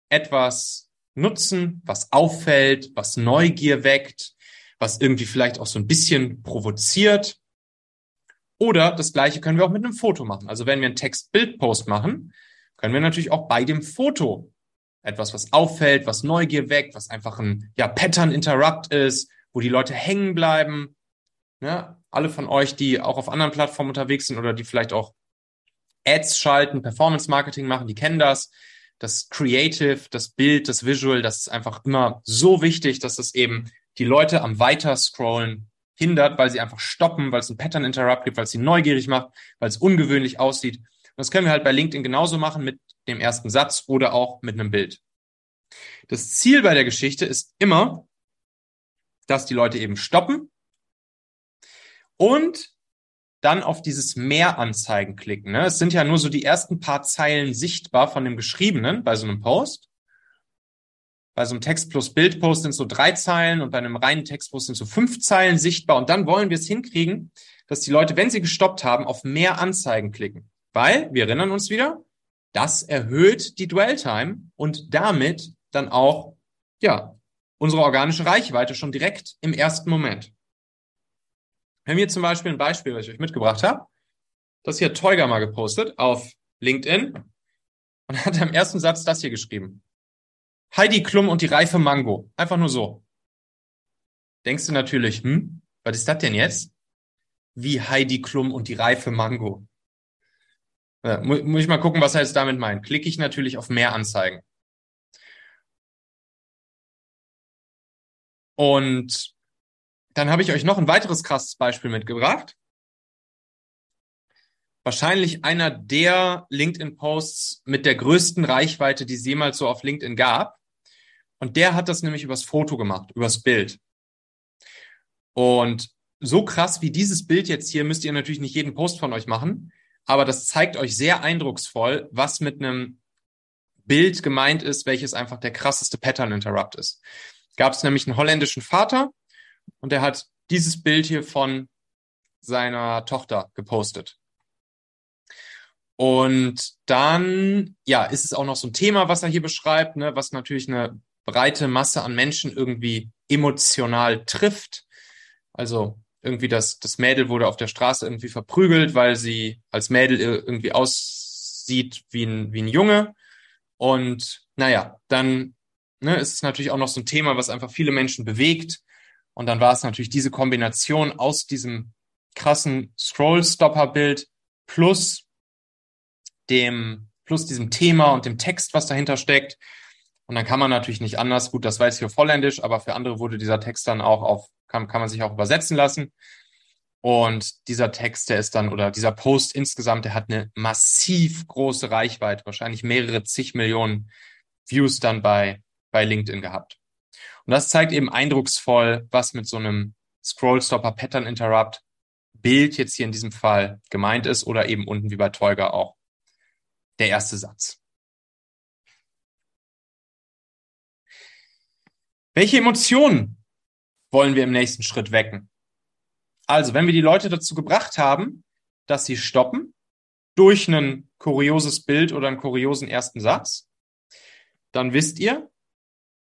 etwas nutzen, was auffällt, was Neugier weckt, was irgendwie vielleicht auch so ein bisschen provoziert. Oder das gleiche können wir auch mit einem Foto machen. Also wenn wir einen Text-Bild-Post machen, können wir natürlich auch bei dem Foto etwas, was auffällt, was Neugier weckt, was einfach ein ja, Pattern-Interrupt ist, wo die Leute hängen bleiben. Ja, alle von euch, die auch auf anderen Plattformen unterwegs sind oder die vielleicht auch Ads schalten, Performance Marketing machen, die kennen das. Das Creative, das Bild, das Visual, das ist einfach immer so wichtig, dass es eben die Leute am Weiterscrollen hindert, weil sie einfach stoppen, weil es ein Pattern Interrupt gibt, weil es sie neugierig macht, weil es ungewöhnlich aussieht. Und das können wir halt bei LinkedIn genauso machen mit dem ersten Satz oder auch mit einem Bild. Das Ziel bei der Geschichte ist immer, dass die Leute eben stoppen und dann auf dieses Mehranzeigen klicken. Ne? Es sind ja nur so die ersten paar Zeilen sichtbar von dem Geschriebenen bei so einem Post. Bei so einem Text plus Bild Post sind so drei Zeilen und bei einem reinen Textpost sind so fünf Zeilen sichtbar. Und dann wollen wir es hinkriegen, dass die Leute, wenn sie gestoppt haben, auf mehr Anzeigen klicken. Weil, wir erinnern uns wieder, das erhöht die Dwell Time und damit dann auch, ja, unsere organische Reichweite schon direkt im ersten Moment. Wir haben hier zum Beispiel ein Beispiel, was ich euch mitgebracht habe. Das hier hat Teuger mal gepostet auf LinkedIn und hat im ersten Satz das hier geschrieben. Heidi Klum und die reife Mango. Einfach nur so. Denkst du natürlich, hm, was ist das denn jetzt? Wie Heidi Klum und die reife Mango. Ja, mu muss ich mal gucken, was er jetzt damit meint. Klicke ich natürlich auf mehr Anzeigen. Und dann habe ich euch noch ein weiteres krasses Beispiel mitgebracht. Wahrscheinlich einer der LinkedIn-Posts mit der größten Reichweite, die es jemals so auf LinkedIn gab. Und der hat das nämlich übers Foto gemacht, übers Bild. Und so krass wie dieses Bild jetzt hier müsst ihr natürlich nicht jeden Post von euch machen, aber das zeigt euch sehr eindrucksvoll, was mit einem Bild gemeint ist, welches einfach der krasseste Pattern Interrupt ist. Gab es nämlich einen holländischen Vater, und er hat dieses Bild hier von seiner Tochter gepostet. Und dann, ja, ist es auch noch so ein Thema, was er hier beschreibt, ne, was natürlich eine breite Masse an Menschen irgendwie emotional trifft. Also irgendwie das, das Mädel wurde auf der Straße irgendwie verprügelt, weil sie als Mädel irgendwie aussieht wie ein, wie ein Junge. Und naja, dann ne, ist es natürlich auch noch so ein Thema, was einfach viele Menschen bewegt. Und dann war es natürlich diese Kombination aus diesem krassen Scroll-Stopper-Bild plus dem, plus diesem Thema und dem Text, was dahinter steckt. Und dann kann man natürlich nicht anders. Gut, das weiß ich auf Holländisch, aber für andere wurde dieser Text dann auch auf, kann, kann man sich auch übersetzen lassen. Und dieser Text, der ist dann, oder dieser Post insgesamt, der hat eine massiv große Reichweite, wahrscheinlich mehrere zig Millionen Views dann bei, bei LinkedIn gehabt. Und das zeigt eben eindrucksvoll, was mit so einem Scrollstopper Pattern Interrupt Bild jetzt hier in diesem Fall gemeint ist oder eben unten wie bei Teuger auch der erste Satz. Welche Emotionen wollen wir im nächsten Schritt wecken? Also, wenn wir die Leute dazu gebracht haben, dass sie stoppen durch ein kurioses Bild oder einen kuriosen ersten Satz, dann wisst ihr,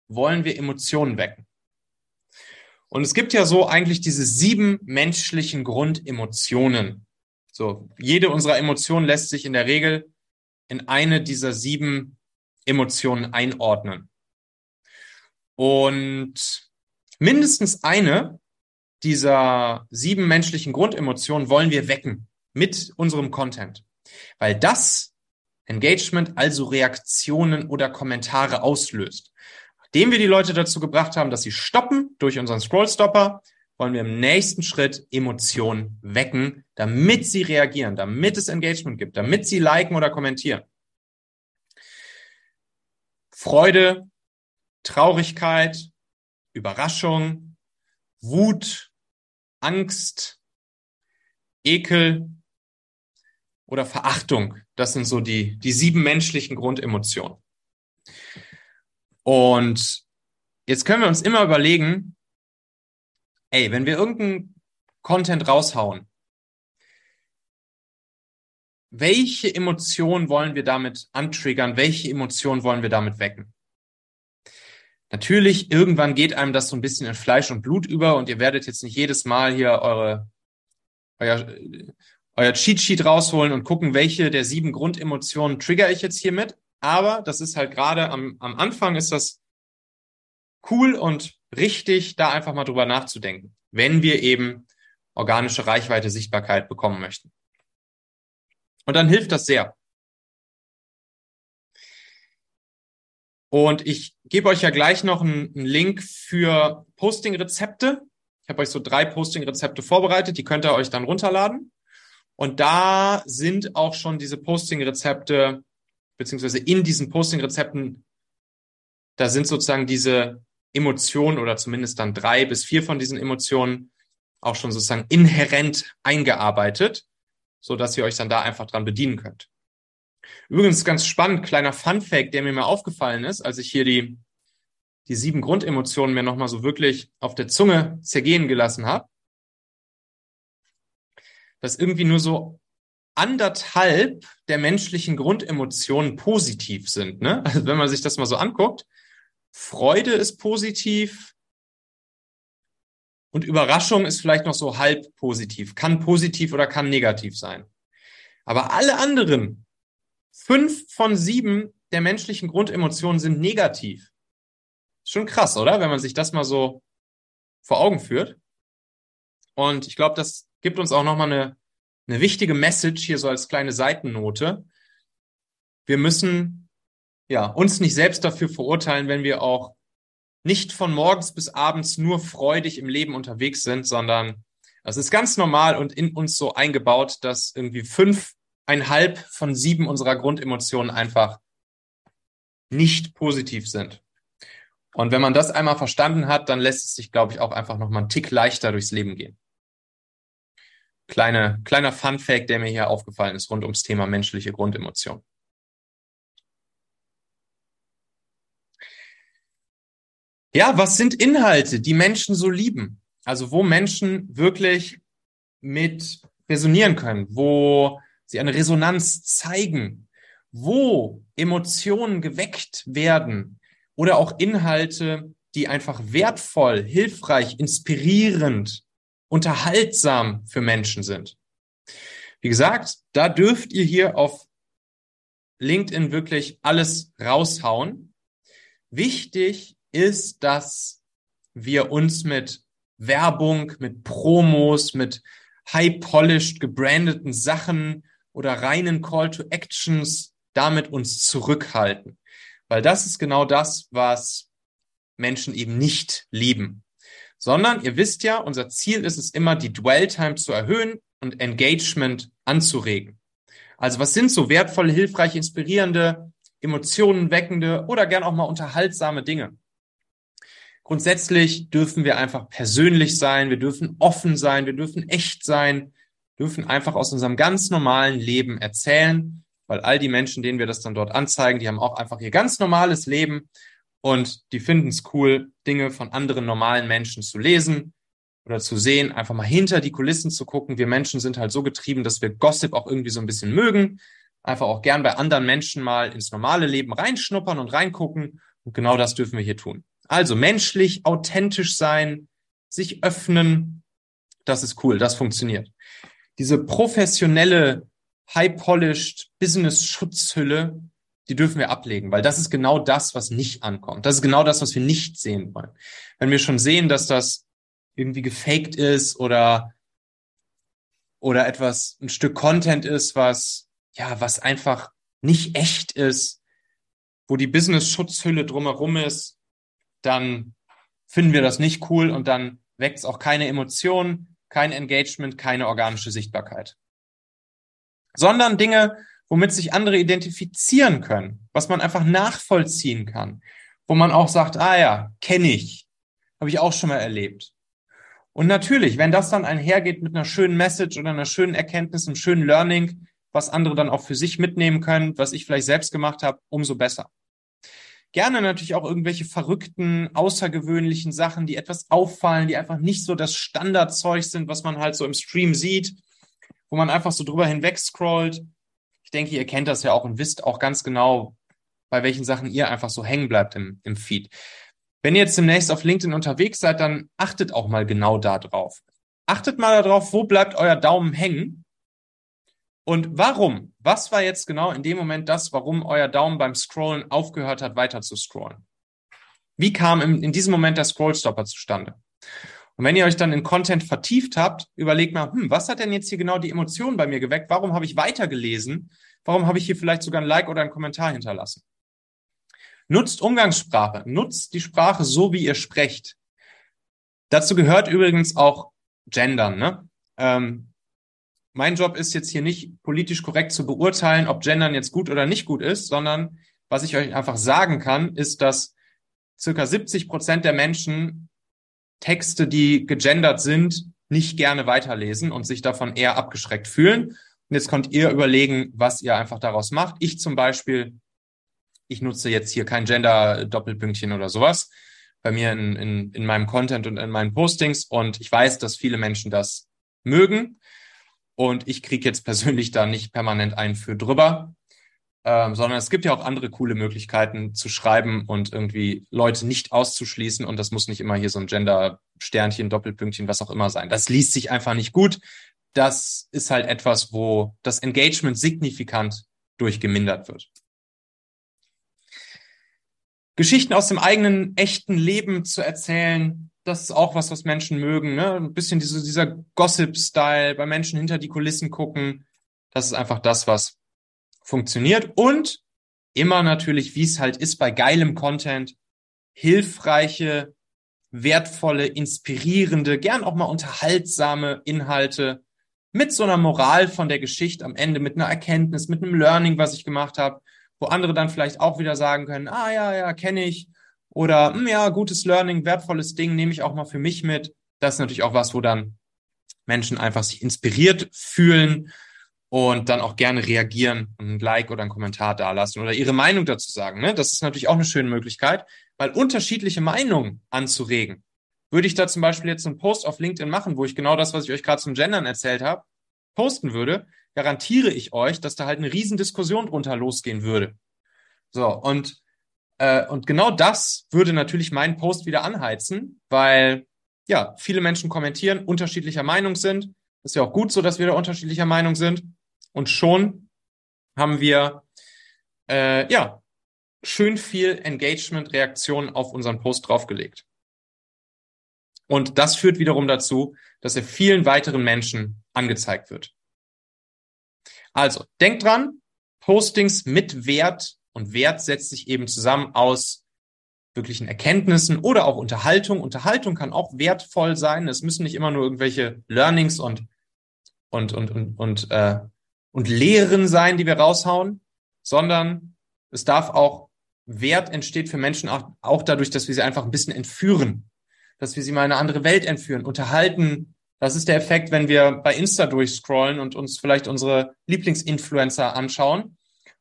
wollen wir Emotionen wecken. Und es gibt ja so eigentlich diese sieben menschlichen Grundemotionen. So, jede unserer Emotionen lässt sich in der Regel in eine dieser sieben Emotionen einordnen. Und mindestens eine dieser sieben menschlichen Grundemotionen wollen wir wecken mit unserem Content. Weil das Engagement also Reaktionen oder Kommentare auslöst. Nachdem wir die Leute dazu gebracht haben, dass sie stoppen durch unseren Scrollstopper, wollen wir im nächsten Schritt Emotionen wecken, damit sie reagieren, damit es Engagement gibt, damit sie liken oder kommentieren. Freude, Traurigkeit, Überraschung, Wut, Angst, Ekel oder Verachtung. Das sind so die, die sieben menschlichen Grundemotionen. Und jetzt können wir uns immer überlegen, ey, wenn wir irgendeinen Content raushauen, welche Emotion wollen wir damit antriggern? Welche Emotion wollen wir damit wecken? Natürlich, irgendwann geht einem das so ein bisschen in Fleisch und Blut über und ihr werdet jetzt nicht jedes Mal hier eure, euer, euer Cheat Sheet rausholen und gucken, welche der sieben Grundemotionen trigger ich jetzt hier mit. Aber das ist halt gerade am, am Anfang ist das cool und richtig, da einfach mal drüber nachzudenken, wenn wir eben organische Reichweite, Sichtbarkeit bekommen möchten. Und dann hilft das sehr. Und ich gebe euch ja gleich noch einen, Link für Posting-Rezepte. Ich habe euch so drei Posting-Rezepte vorbereitet, die könnt ihr euch dann runterladen. Und da sind auch schon diese Posting-Rezepte, beziehungsweise in diesen Posting-Rezepten, da sind sozusagen diese Emotionen oder zumindest dann drei bis vier von diesen Emotionen auch schon sozusagen inhärent eingearbeitet, so dass ihr euch dann da einfach dran bedienen könnt. Übrigens ganz spannend, kleiner Fun Fact, der mir mal aufgefallen ist, als ich hier die, die sieben Grundemotionen mir nochmal so wirklich auf der Zunge zergehen gelassen habe, dass irgendwie nur so anderthalb der menschlichen Grundemotionen positiv sind. Ne? Also wenn man sich das mal so anguckt, Freude ist positiv und Überraschung ist vielleicht noch so halb positiv, kann positiv oder kann negativ sein. Aber alle anderen Fünf von sieben der menschlichen Grundemotionen sind negativ. Schon krass, oder? Wenn man sich das mal so vor Augen führt. Und ich glaube, das gibt uns auch nochmal eine, eine wichtige Message hier so als kleine Seitennote. Wir müssen ja uns nicht selbst dafür verurteilen, wenn wir auch nicht von morgens bis abends nur freudig im Leben unterwegs sind, sondern es ist ganz normal und in uns so eingebaut, dass irgendwie fünf einhalb von sieben unserer Grundemotionen einfach nicht positiv sind. Und wenn man das einmal verstanden hat, dann lässt es sich, glaube ich, auch einfach noch mal einen Tick leichter durchs Leben gehen. Kleine, kleiner Fun Fact, der mir hier aufgefallen ist rund ums Thema menschliche Grundemotion. Ja, was sind Inhalte, die Menschen so lieben? Also wo Menschen wirklich mit resonieren können, wo sie eine Resonanz zeigen, wo Emotionen geweckt werden oder auch Inhalte, die einfach wertvoll, hilfreich, inspirierend, unterhaltsam für Menschen sind. Wie gesagt, da dürft ihr hier auf LinkedIn wirklich alles raushauen. Wichtig ist, dass wir uns mit Werbung, mit Promos, mit high-polished, gebrandeten Sachen oder reinen Call to Actions damit uns zurückhalten. Weil das ist genau das, was Menschen eben nicht lieben. Sondern ihr wisst ja, unser Ziel ist es immer, die Dwell Time zu erhöhen und Engagement anzuregen. Also was sind so wertvolle, hilfreiche, inspirierende, Emotionen weckende oder gern auch mal unterhaltsame Dinge? Grundsätzlich dürfen wir einfach persönlich sein, wir dürfen offen sein, wir dürfen echt sein, dürfen einfach aus unserem ganz normalen Leben erzählen, weil all die Menschen, denen wir das dann dort anzeigen, die haben auch einfach ihr ganz normales Leben und die finden es cool, Dinge von anderen normalen Menschen zu lesen oder zu sehen, einfach mal hinter die Kulissen zu gucken. Wir Menschen sind halt so getrieben, dass wir Gossip auch irgendwie so ein bisschen mögen, einfach auch gern bei anderen Menschen mal ins normale Leben reinschnuppern und reingucken und genau das dürfen wir hier tun. Also menschlich, authentisch sein, sich öffnen, das ist cool, das funktioniert diese professionelle, high-polished Business-Schutzhülle, die dürfen wir ablegen, weil das ist genau das, was nicht ankommt. Das ist genau das, was wir nicht sehen wollen. Wenn wir schon sehen, dass das irgendwie gefaked ist oder oder etwas ein Stück Content ist, was ja, was einfach nicht echt ist, wo die Business-Schutzhülle drumherum ist, dann finden wir das nicht cool und dann weckt es auch keine Emotionen, kein Engagement, keine organische Sichtbarkeit. Sondern Dinge, womit sich andere identifizieren können, was man einfach nachvollziehen kann, wo man auch sagt, ah ja, kenne ich, habe ich auch schon mal erlebt. Und natürlich, wenn das dann einhergeht mit einer schönen Message oder einer schönen Erkenntnis, einem schönen Learning, was andere dann auch für sich mitnehmen können, was ich vielleicht selbst gemacht habe, umso besser. Gerne natürlich auch irgendwelche verrückten, außergewöhnlichen Sachen, die etwas auffallen, die einfach nicht so das Standardzeug sind, was man halt so im Stream sieht, wo man einfach so drüber hinweg scrollt. Ich denke, ihr kennt das ja auch und wisst auch ganz genau, bei welchen Sachen ihr einfach so hängen bleibt im, im Feed. Wenn ihr jetzt demnächst auf LinkedIn unterwegs seid, dann achtet auch mal genau da drauf. Achtet mal darauf, wo bleibt euer Daumen hängen und warum? Was war jetzt genau in dem Moment das, warum euer Daumen beim Scrollen aufgehört hat, weiter zu scrollen? Wie kam in, in diesem Moment der Scrollstopper zustande? Und wenn ihr euch dann in Content vertieft habt, überlegt mal, hm, was hat denn jetzt hier genau die Emotionen bei mir geweckt? Warum habe ich weitergelesen? Warum habe ich hier vielleicht sogar ein Like oder einen Kommentar hinterlassen? Nutzt Umgangssprache, nutzt die Sprache so, wie ihr sprecht. Dazu gehört übrigens auch Gendern. Ne? Ähm, mein Job ist jetzt hier nicht politisch korrekt zu beurteilen, ob Gendern jetzt gut oder nicht gut ist, sondern was ich euch einfach sagen kann, ist, dass circa 70 Prozent der Menschen Texte, die gegendert sind, nicht gerne weiterlesen und sich davon eher abgeschreckt fühlen. Und jetzt könnt ihr überlegen, was ihr einfach daraus macht. Ich zum Beispiel, ich nutze jetzt hier kein Gender-Doppelpünktchen oder sowas bei mir in, in, in meinem Content und in meinen Postings. Und ich weiß, dass viele Menschen das mögen. Und ich kriege jetzt persönlich da nicht permanent einen für drüber, ähm, sondern es gibt ja auch andere coole Möglichkeiten zu schreiben und irgendwie Leute nicht auszuschließen. Und das muss nicht immer hier so ein Gender-Sternchen, Doppelpünktchen, was auch immer sein. Das liest sich einfach nicht gut. Das ist halt etwas, wo das Engagement signifikant durchgemindert wird. Geschichten aus dem eigenen echten Leben zu erzählen, das ist auch was, was Menschen mögen. Ne? Ein bisschen diese, dieser Gossip-Style, bei Menschen hinter die Kulissen gucken. Das ist einfach das, was funktioniert. Und immer natürlich, wie es halt ist bei geilem Content, hilfreiche, wertvolle, inspirierende, gern auch mal unterhaltsame Inhalte mit so einer Moral von der Geschichte am Ende, mit einer Erkenntnis, mit einem Learning, was ich gemacht habe, wo andere dann vielleicht auch wieder sagen können, ah ja, ja, kenne ich, oder, hm, ja, gutes Learning, wertvolles Ding, nehme ich auch mal für mich mit. Das ist natürlich auch was, wo dann Menschen einfach sich inspiriert fühlen und dann auch gerne reagieren und ein Like oder einen Kommentar dalassen oder ihre Meinung dazu sagen. Ne? Das ist natürlich auch eine schöne Möglichkeit, weil unterschiedliche Meinungen anzuregen. Würde ich da zum Beispiel jetzt einen Post auf LinkedIn machen, wo ich genau das, was ich euch gerade zum Gendern erzählt habe, posten würde, garantiere ich euch, dass da halt eine Riesendiskussion drunter losgehen würde. So, und äh, und genau das würde natürlich meinen Post wieder anheizen, weil ja, viele Menschen kommentieren, unterschiedlicher Meinung sind. Ist ja auch gut so, dass wir da unterschiedlicher Meinung sind. Und schon haben wir äh, ja schön viel Engagement-Reaktion auf unseren Post draufgelegt. Und das führt wiederum dazu, dass er vielen weiteren Menschen angezeigt wird. Also, denkt dran, Postings mit Wert und Wert setzt sich eben zusammen aus wirklichen Erkenntnissen oder auch Unterhaltung. Unterhaltung kann auch wertvoll sein. Es müssen nicht immer nur irgendwelche Learnings und und und und und, äh, und Lehren sein, die wir raushauen, sondern es darf auch Wert entsteht für Menschen auch, auch dadurch, dass wir sie einfach ein bisschen entführen, dass wir sie mal in eine andere Welt entführen, unterhalten. Das ist der Effekt, wenn wir bei Insta durchscrollen und uns vielleicht unsere Lieblingsinfluencer anschauen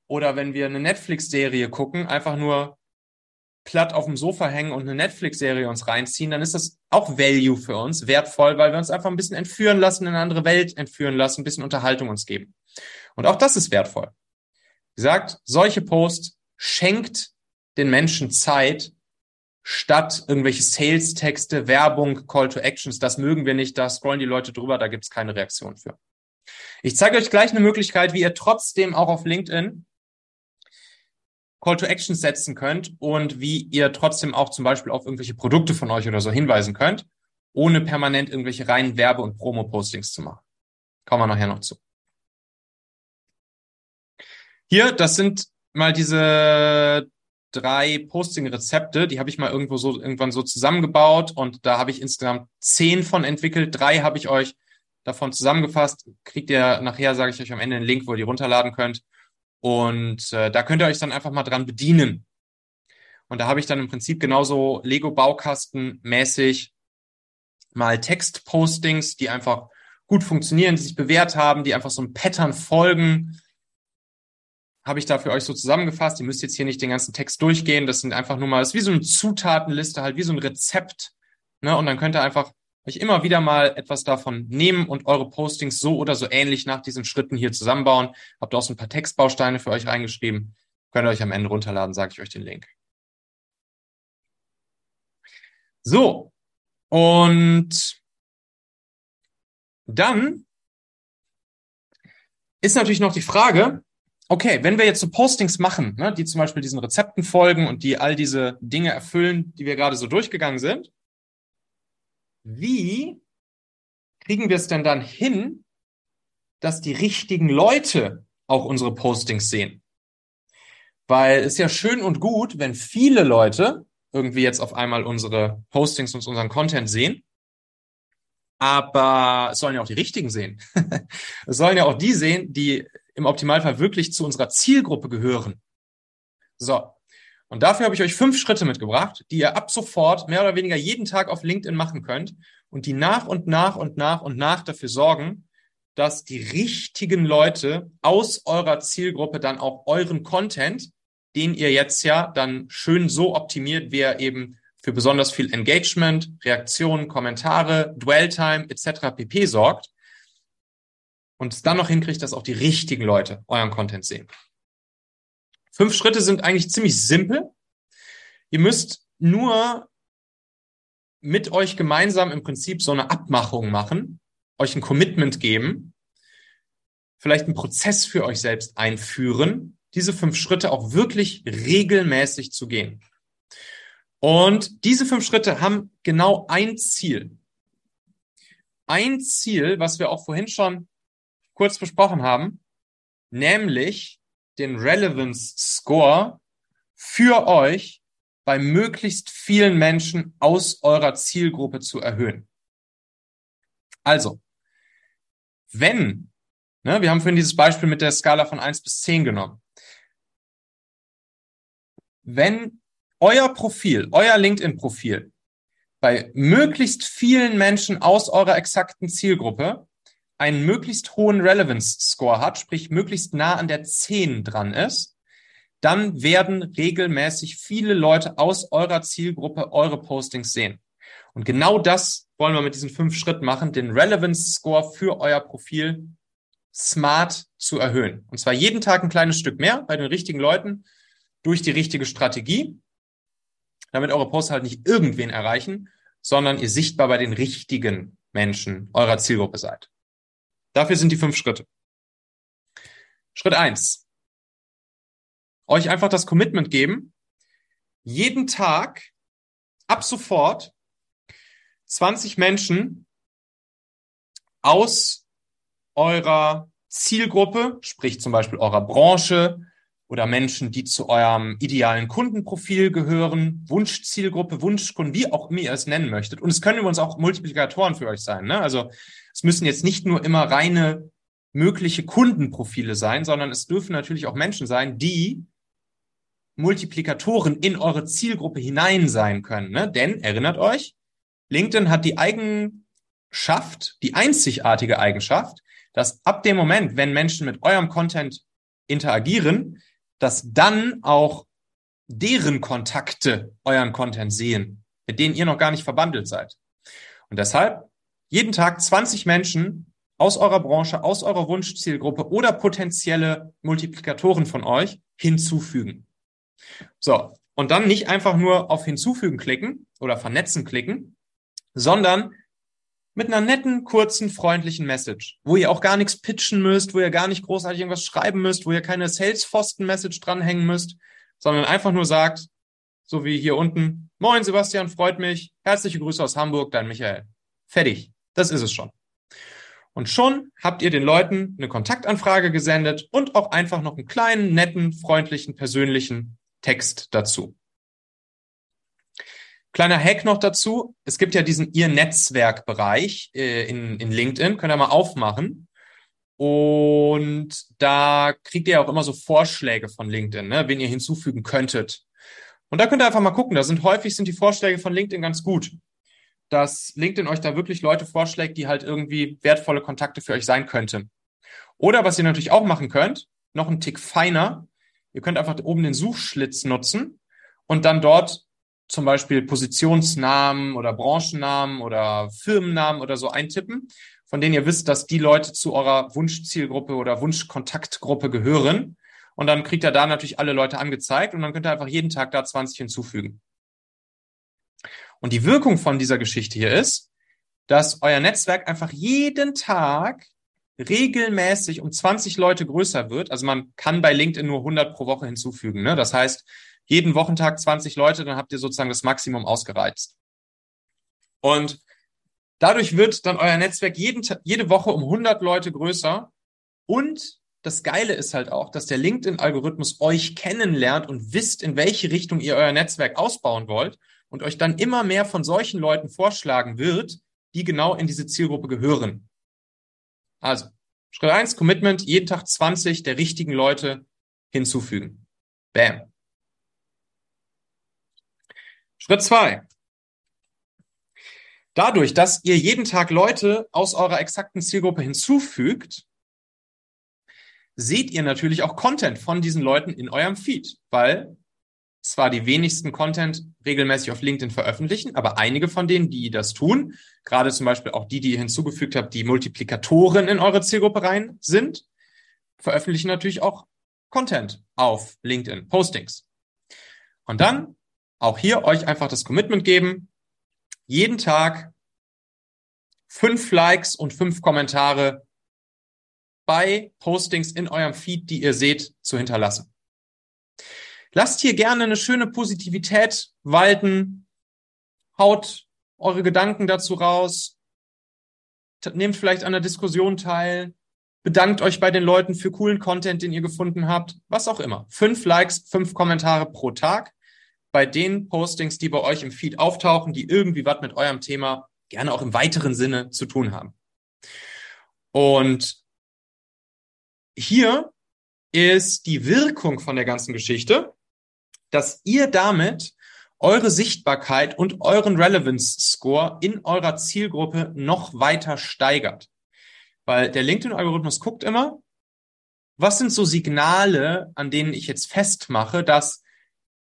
oder wenn wir eine Netflix-Serie gucken, einfach nur platt auf dem Sofa hängen und eine Netflix-Serie uns reinziehen, dann ist das auch Value für uns, wertvoll, weil wir uns einfach ein bisschen entführen lassen, in eine andere Welt entführen lassen, ein bisschen Unterhaltung uns geben. Und auch das ist wertvoll. Wie gesagt, solche Posts schenkt den Menschen Zeit, statt irgendwelche Sales-Texte, Werbung, Call to Actions, das mögen wir nicht, da scrollen die Leute drüber, da gibt es keine Reaktion für. Ich zeige euch gleich eine Möglichkeit, wie ihr trotzdem auch auf LinkedIn Call to Action setzen könnt und wie ihr trotzdem auch zum Beispiel auf irgendwelche Produkte von euch oder so hinweisen könnt, ohne permanent irgendwelche reinen Werbe- und Promo-Postings zu machen. Kommen wir nachher noch zu. Hier, das sind mal diese drei Posting-Rezepte, die habe ich mal irgendwo so irgendwann so zusammengebaut und da habe ich insgesamt zehn von entwickelt. Drei habe ich euch davon zusammengefasst. Kriegt ihr nachher, sage ich euch am Ende, einen Link, wo ihr die runterladen könnt. Und äh, da könnt ihr euch dann einfach mal dran bedienen. Und da habe ich dann im Prinzip genauso Lego-Baukasten mäßig mal Textpostings, die einfach gut funktionieren, die sich bewährt haben, die einfach so ein Pattern folgen. habe ich da für euch so zusammengefasst. Ihr müsst jetzt hier nicht den ganzen Text durchgehen. Das sind einfach nur mal, das ist wie so eine Zutatenliste, halt wie so ein Rezept. Ne? Und dann könnt ihr einfach euch immer wieder mal etwas davon nehmen und eure Postings so oder so ähnlich nach diesen Schritten hier zusammenbauen. Habt auch so ein paar Textbausteine für euch reingeschrieben. Könnt ihr euch am Ende runterladen, sage ich euch den Link. So, und dann ist natürlich noch die Frage, okay, wenn wir jetzt so Postings machen, ne, die zum Beispiel diesen Rezepten folgen und die all diese Dinge erfüllen, die wir gerade so durchgegangen sind, wie kriegen wir es denn dann hin, dass die richtigen Leute auch unsere Postings sehen? Weil es ist ja schön und gut, wenn viele Leute irgendwie jetzt auf einmal unsere Postings und unseren Content sehen. Aber es sollen ja auch die richtigen sehen. es sollen ja auch die sehen, die im Optimalfall wirklich zu unserer Zielgruppe gehören. So. Und dafür habe ich euch fünf Schritte mitgebracht, die ihr ab sofort mehr oder weniger jeden Tag auf LinkedIn machen könnt und die nach und nach und nach und nach dafür sorgen, dass die richtigen Leute aus eurer Zielgruppe dann auch euren Content den ihr jetzt ja dann schön so optimiert, wie er eben für besonders viel Engagement, Reaktionen, Kommentare, Dwell-Time etc. pp. sorgt und es dann noch hinkriegt, dass auch die richtigen Leute euren Content sehen. Fünf Schritte sind eigentlich ziemlich simpel. Ihr müsst nur mit euch gemeinsam im Prinzip so eine Abmachung machen, euch ein Commitment geben, vielleicht einen Prozess für euch selbst einführen, diese fünf Schritte auch wirklich regelmäßig zu gehen. Und diese fünf Schritte haben genau ein Ziel. Ein Ziel, was wir auch vorhin schon kurz besprochen haben, nämlich den Relevance Score für euch bei möglichst vielen Menschen aus eurer Zielgruppe zu erhöhen. Also, wenn, ne, wir haben vorhin dieses Beispiel mit der Skala von eins bis zehn genommen wenn euer Profil, euer LinkedIn-Profil bei möglichst vielen Menschen aus eurer exakten Zielgruppe einen möglichst hohen Relevance Score hat, sprich möglichst nah an der 10 dran ist, dann werden regelmäßig viele Leute aus eurer Zielgruppe eure Postings sehen. Und genau das wollen wir mit diesen fünf Schritten machen, den Relevance Score für euer Profil smart zu erhöhen. Und zwar jeden Tag ein kleines Stück mehr bei den richtigen Leuten durch die richtige Strategie, damit eure Posts halt nicht irgendwen erreichen, sondern ihr sichtbar bei den richtigen Menschen eurer Zielgruppe seid. Dafür sind die fünf Schritte. Schritt eins: Euch einfach das Commitment geben, jeden Tag ab sofort 20 Menschen aus eurer Zielgruppe, sprich zum Beispiel eurer Branche, oder Menschen, die zu eurem idealen Kundenprofil gehören, Wunschzielgruppe, Wunschkunden, wie auch immer ihr es nennen möchtet. Und es können übrigens auch Multiplikatoren für euch sein. Ne? Also es müssen jetzt nicht nur immer reine mögliche Kundenprofile sein, sondern es dürfen natürlich auch Menschen sein, die Multiplikatoren in eure Zielgruppe hinein sein können. Ne? Denn erinnert euch, LinkedIn hat die Eigenschaft, die einzigartige Eigenschaft, dass ab dem Moment, wenn Menschen mit eurem Content interagieren, dass dann auch deren Kontakte euren Content sehen, mit denen ihr noch gar nicht verbandelt seid. Und deshalb jeden Tag 20 Menschen aus eurer Branche, aus eurer Wunschzielgruppe oder potenzielle Multiplikatoren von euch hinzufügen. So. Und dann nicht einfach nur auf hinzufügen klicken oder vernetzen klicken, sondern mit einer netten, kurzen, freundlichen Message, wo ihr auch gar nichts pitchen müsst, wo ihr gar nicht großartig irgendwas schreiben müsst, wo ihr keine Sales-Pfosten-Message dranhängen müsst, sondern einfach nur sagt, so wie hier unten, Moin Sebastian, freut mich, herzliche Grüße aus Hamburg, dein Michael. Fertig, das ist es schon. Und schon habt ihr den Leuten eine Kontaktanfrage gesendet und auch einfach noch einen kleinen, netten, freundlichen, persönlichen Text dazu. Kleiner Hack noch dazu. Es gibt ja diesen Ihr Netzwerkbereich äh, in, in LinkedIn. Könnt ihr mal aufmachen. Und da kriegt ihr auch immer so Vorschläge von LinkedIn, ne, wen ihr hinzufügen könntet. Und da könnt ihr einfach mal gucken. Da sind häufig sind die Vorschläge von LinkedIn ganz gut. Dass LinkedIn euch da wirklich Leute vorschlägt, die halt irgendwie wertvolle Kontakte für euch sein könnten. Oder was ihr natürlich auch machen könnt, noch ein Tick feiner, Ihr könnt einfach oben den Suchschlitz nutzen und dann dort zum Beispiel Positionsnamen oder Branchennamen oder Firmennamen oder so eintippen, von denen ihr wisst, dass die Leute zu eurer Wunschzielgruppe oder Wunschkontaktgruppe gehören. Und dann kriegt ihr da natürlich alle Leute angezeigt und dann könnt ihr einfach jeden Tag da 20 hinzufügen. Und die Wirkung von dieser Geschichte hier ist, dass euer Netzwerk einfach jeden Tag regelmäßig um 20 Leute größer wird. Also man kann bei LinkedIn nur 100 pro Woche hinzufügen. Ne? Das heißt, jeden Wochentag 20 Leute, dann habt ihr sozusagen das Maximum ausgereizt. Und dadurch wird dann euer Netzwerk jeden, jede Woche um 100 Leute größer. Und das Geile ist halt auch, dass der LinkedIn-Algorithmus euch kennenlernt und wisst, in welche Richtung ihr euer Netzwerk ausbauen wollt und euch dann immer mehr von solchen Leuten vorschlagen wird, die genau in diese Zielgruppe gehören. Also, Schritt eins Commitment, jeden Tag 20 der richtigen Leute hinzufügen. Bam. Schritt zwei. Dadurch, dass ihr jeden Tag Leute aus eurer exakten Zielgruppe hinzufügt, seht ihr natürlich auch Content von diesen Leuten in eurem Feed, weil zwar die wenigsten Content regelmäßig auf LinkedIn veröffentlichen, aber einige von denen, die das tun, gerade zum Beispiel auch die, die ihr hinzugefügt habt, die Multiplikatoren in eure Zielgruppe rein sind, veröffentlichen natürlich auch Content auf LinkedIn, Postings. Und dann auch hier euch einfach das Commitment geben, jeden Tag fünf Likes und fünf Kommentare bei Postings in eurem Feed, die ihr seht, zu hinterlassen. Lasst hier gerne eine schöne Positivität walten. Haut eure Gedanken dazu raus. Nehmt vielleicht an der Diskussion teil. Bedankt euch bei den Leuten für coolen Content, den ihr gefunden habt. Was auch immer. Fünf Likes, fünf Kommentare pro Tag bei den Postings, die bei euch im Feed auftauchen, die irgendwie was mit eurem Thema gerne auch im weiteren Sinne zu tun haben. Und hier ist die Wirkung von der ganzen Geschichte, dass ihr damit eure Sichtbarkeit und euren Relevance Score in eurer Zielgruppe noch weiter steigert. Weil der LinkedIn-Algorithmus guckt immer, was sind so Signale, an denen ich jetzt festmache, dass,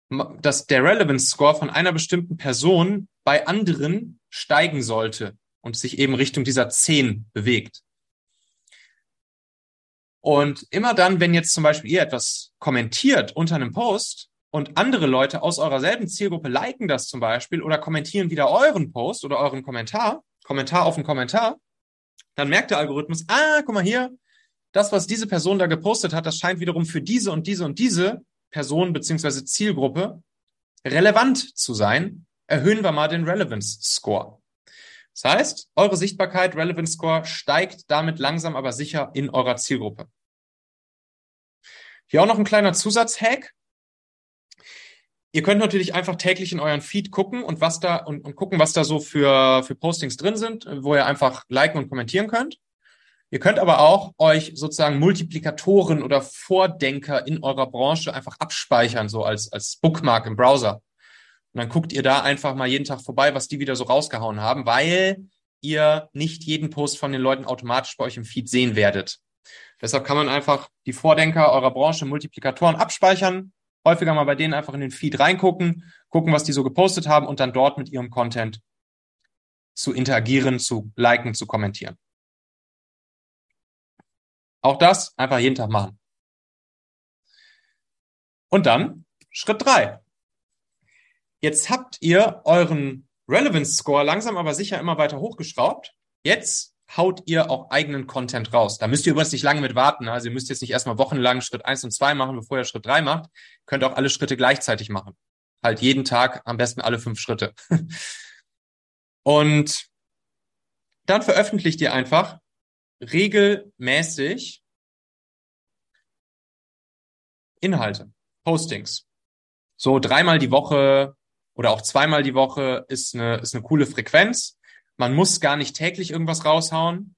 dass der Relevance Score von einer bestimmten Person bei anderen steigen sollte und sich eben Richtung dieser 10 bewegt. Und immer dann, wenn jetzt zum Beispiel ihr etwas kommentiert unter einem Post, und andere Leute aus eurer selben Zielgruppe liken das zum Beispiel oder kommentieren wieder euren Post oder euren Kommentar, Kommentar auf einen Kommentar, dann merkt der Algorithmus, ah, guck mal hier, das, was diese Person da gepostet hat, das scheint wiederum für diese und diese und diese Person beziehungsweise Zielgruppe relevant zu sein. Erhöhen wir mal den Relevance Score. Das heißt, eure Sichtbarkeit, Relevance Score steigt damit langsam aber sicher in eurer Zielgruppe. Hier auch noch ein kleiner Zusatzhack. Ihr könnt natürlich einfach täglich in euren Feed gucken und was da und, und gucken, was da so für, für Postings drin sind, wo ihr einfach liken und kommentieren könnt. Ihr könnt aber auch euch sozusagen Multiplikatoren oder Vordenker in eurer Branche einfach abspeichern, so als, als Bookmark im Browser. Und dann guckt ihr da einfach mal jeden Tag vorbei, was die wieder so rausgehauen haben, weil ihr nicht jeden Post von den Leuten automatisch bei euch im Feed sehen werdet. Deshalb kann man einfach die Vordenker eurer Branche, Multiplikatoren abspeichern häufiger mal bei denen einfach in den Feed reingucken, gucken, was die so gepostet haben und dann dort mit ihrem Content zu interagieren, zu liken, zu kommentieren. Auch das einfach jeden Tag machen. Und dann Schritt drei. Jetzt habt ihr euren Relevance Score langsam aber sicher immer weiter hochgeschraubt. Jetzt haut ihr auch eigenen Content raus. Da müsst ihr übrigens nicht lange mit warten. Also ihr müsst jetzt nicht erstmal wochenlang Schritt eins und zwei machen, bevor ihr Schritt drei macht. Ihr könnt auch alle Schritte gleichzeitig machen. Halt jeden Tag am besten alle fünf Schritte. und dann veröffentlicht ihr einfach regelmäßig Inhalte, Postings. So dreimal die Woche oder auch zweimal die Woche ist eine, ist eine coole Frequenz. Man muss gar nicht täglich irgendwas raushauen,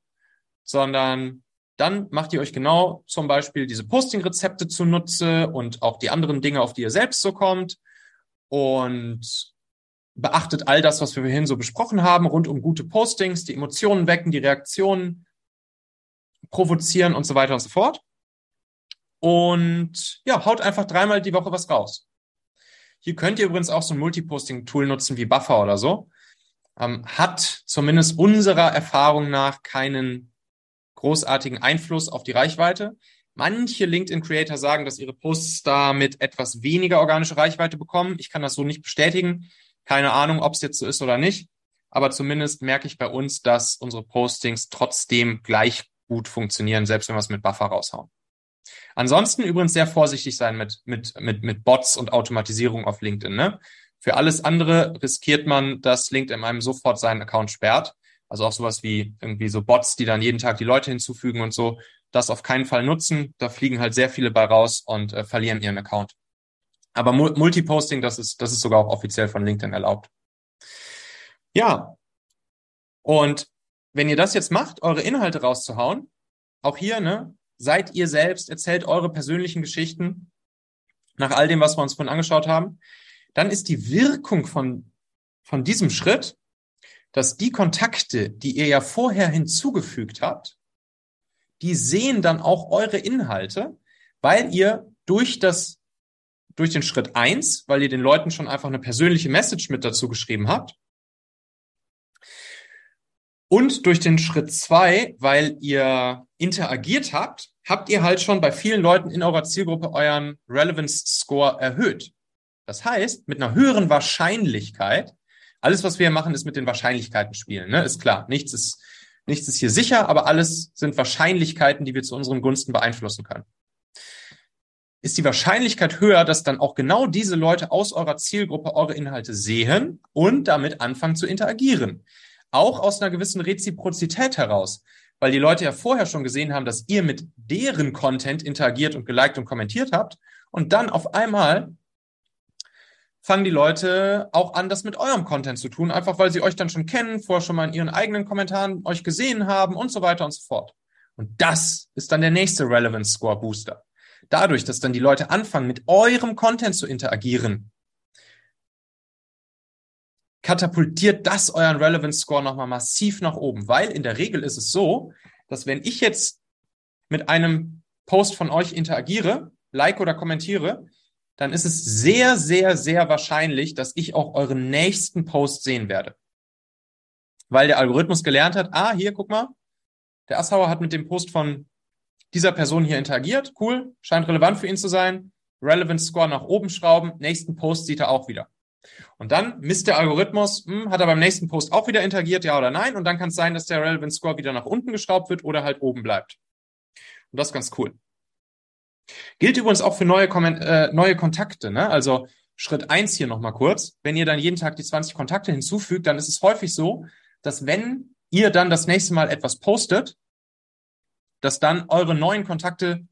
sondern dann macht ihr euch genau zum Beispiel diese Posting-Rezepte zunutze und auch die anderen Dinge, auf die ihr selbst so kommt und beachtet all das, was wir vorhin so besprochen haben, rund um gute Postings, die Emotionen wecken, die Reaktionen provozieren und so weiter und so fort. und ja, haut einfach dreimal die Woche was raus. Hier könnt ihr übrigens auch so ein Multiposting-Tool nutzen wie Buffer oder so. Ähm, hat zumindest unserer Erfahrung nach keinen großartigen Einfluss auf die Reichweite. Manche LinkedIn-Creator sagen, dass ihre Posts da mit etwas weniger organische Reichweite bekommen. Ich kann das so nicht bestätigen. Keine Ahnung, ob es jetzt so ist oder nicht. Aber zumindest merke ich bei uns, dass unsere Postings trotzdem gleich gut funktionieren, selbst wenn wir es mit Buffer raushauen. Ansonsten übrigens sehr vorsichtig sein mit, mit, mit, mit Bots und Automatisierung auf LinkedIn. Ne? Für alles andere riskiert man, dass LinkedIn einem sofort seinen Account sperrt. Also auch sowas wie irgendwie so Bots, die dann jeden Tag die Leute hinzufügen und so das auf keinen Fall nutzen. Da fliegen halt sehr viele bei raus und äh, verlieren ihren Account. Aber Multiposting, das ist, das ist sogar auch offiziell von LinkedIn erlaubt. Ja. Und wenn ihr das jetzt macht, eure Inhalte rauszuhauen, auch hier, ne, seid ihr selbst, erzählt eure persönlichen Geschichten nach all dem, was wir uns vorhin angeschaut haben, dann ist die Wirkung von, von diesem Schritt, dass die Kontakte, die ihr ja vorher hinzugefügt habt, die sehen dann auch eure Inhalte, weil ihr durch das, durch den Schritt eins, weil ihr den Leuten schon einfach eine persönliche Message mit dazu geschrieben habt. Und durch den Schritt zwei, weil ihr interagiert habt, habt ihr halt schon bei vielen Leuten in eurer Zielgruppe euren Relevance Score erhöht. Das heißt, mit einer höheren Wahrscheinlichkeit, alles, was wir machen, ist mit den Wahrscheinlichkeiten spielen, ne? ist klar. Nichts ist Nichts ist hier sicher, aber alles sind Wahrscheinlichkeiten, die wir zu unseren Gunsten beeinflussen können. Ist die Wahrscheinlichkeit höher, dass dann auch genau diese Leute aus eurer Zielgruppe eure Inhalte sehen und damit anfangen zu interagieren. Auch aus einer gewissen Reziprozität heraus, weil die Leute ja vorher schon gesehen haben, dass ihr mit deren Content interagiert und geliked und kommentiert habt und dann auf einmal fangen die Leute auch an, das mit eurem Content zu tun, einfach weil sie euch dann schon kennen, vorher schon mal in ihren eigenen Kommentaren euch gesehen haben und so weiter und so fort. Und das ist dann der nächste Relevance Score Booster. Dadurch, dass dann die Leute anfangen, mit eurem Content zu interagieren, katapultiert das euren Relevance Score nochmal massiv nach oben, weil in der Regel ist es so, dass wenn ich jetzt mit einem Post von euch interagiere, like oder kommentiere, dann ist es sehr, sehr, sehr wahrscheinlich, dass ich auch euren nächsten Post sehen werde. Weil der Algorithmus gelernt hat, ah, hier, guck mal, der Assauer hat mit dem Post von dieser Person hier interagiert, cool, scheint relevant für ihn zu sein, Relevance Score nach oben schrauben, nächsten Post sieht er auch wieder. Und dann misst der Algorithmus, hm, hat er beim nächsten Post auch wieder interagiert, ja oder nein, und dann kann es sein, dass der Relevance Score wieder nach unten geschraubt wird oder halt oben bleibt. Und das ist ganz cool. Gilt übrigens auch für neue, Komment äh, neue Kontakte. Ne? Also Schritt eins hier nochmal kurz. Wenn ihr dann jeden Tag die 20 Kontakte hinzufügt, dann ist es häufig so, dass wenn ihr dann das nächste Mal etwas postet, dass dann eure neuen Kontakte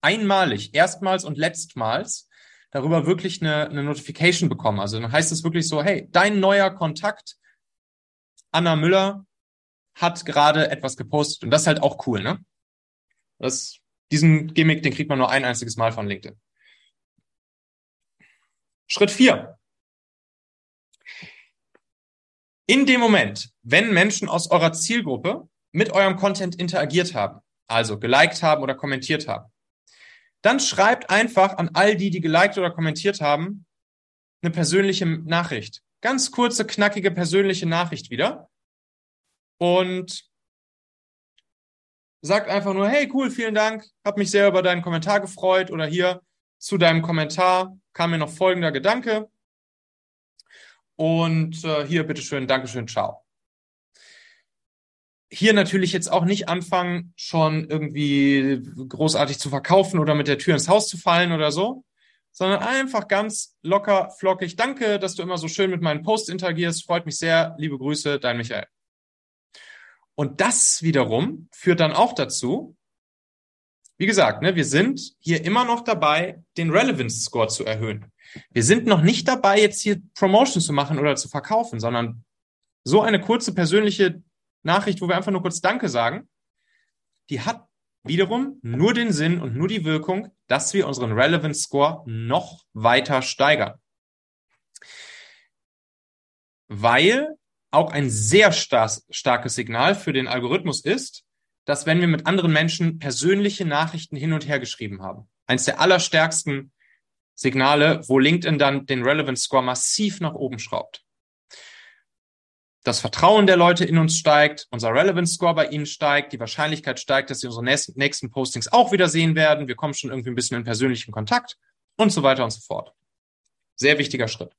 einmalig, erstmals und letztmals darüber wirklich eine, eine Notification bekommen. Also dann heißt es wirklich so, hey, dein neuer Kontakt, Anna Müller, hat gerade etwas gepostet. Und das ist halt auch cool, ne? Das diesen Gimmick, den kriegt man nur ein einziges Mal von LinkedIn. Schritt vier. In dem Moment, wenn Menschen aus eurer Zielgruppe mit eurem Content interagiert haben, also geliked haben oder kommentiert haben, dann schreibt einfach an all die, die geliked oder kommentiert haben, eine persönliche Nachricht. Ganz kurze, knackige persönliche Nachricht wieder. Und sagt einfach nur, hey, cool, vielen Dank, hab mich sehr über deinen Kommentar gefreut oder hier zu deinem Kommentar kam mir noch folgender Gedanke. Und äh, hier, bitteschön, Dankeschön, ciao. Hier natürlich jetzt auch nicht anfangen, schon irgendwie großartig zu verkaufen oder mit der Tür ins Haus zu fallen oder so, sondern einfach ganz locker, flockig. Danke, dass du immer so schön mit meinen Posts interagierst. Freut mich sehr. Liebe Grüße, dein Michael. Und das wiederum führt dann auch dazu, wie gesagt, ne, wir sind hier immer noch dabei, den Relevance Score zu erhöhen. Wir sind noch nicht dabei, jetzt hier Promotion zu machen oder zu verkaufen, sondern so eine kurze persönliche Nachricht, wo wir einfach nur kurz Danke sagen, die hat wiederum nur den Sinn und nur die Wirkung, dass wir unseren Relevance Score noch weiter steigern. Weil auch ein sehr star starkes Signal für den Algorithmus ist, dass wenn wir mit anderen Menschen persönliche Nachrichten hin und her geschrieben haben, eins der allerstärksten Signale, wo LinkedIn dann den Relevance Score massiv nach oben schraubt. Das Vertrauen der Leute in uns steigt, unser Relevance Score bei ihnen steigt, die Wahrscheinlichkeit steigt, dass sie unsere nächsten Postings auch wieder sehen werden. Wir kommen schon irgendwie ein bisschen in persönlichen Kontakt und so weiter und so fort. Sehr wichtiger Schritt.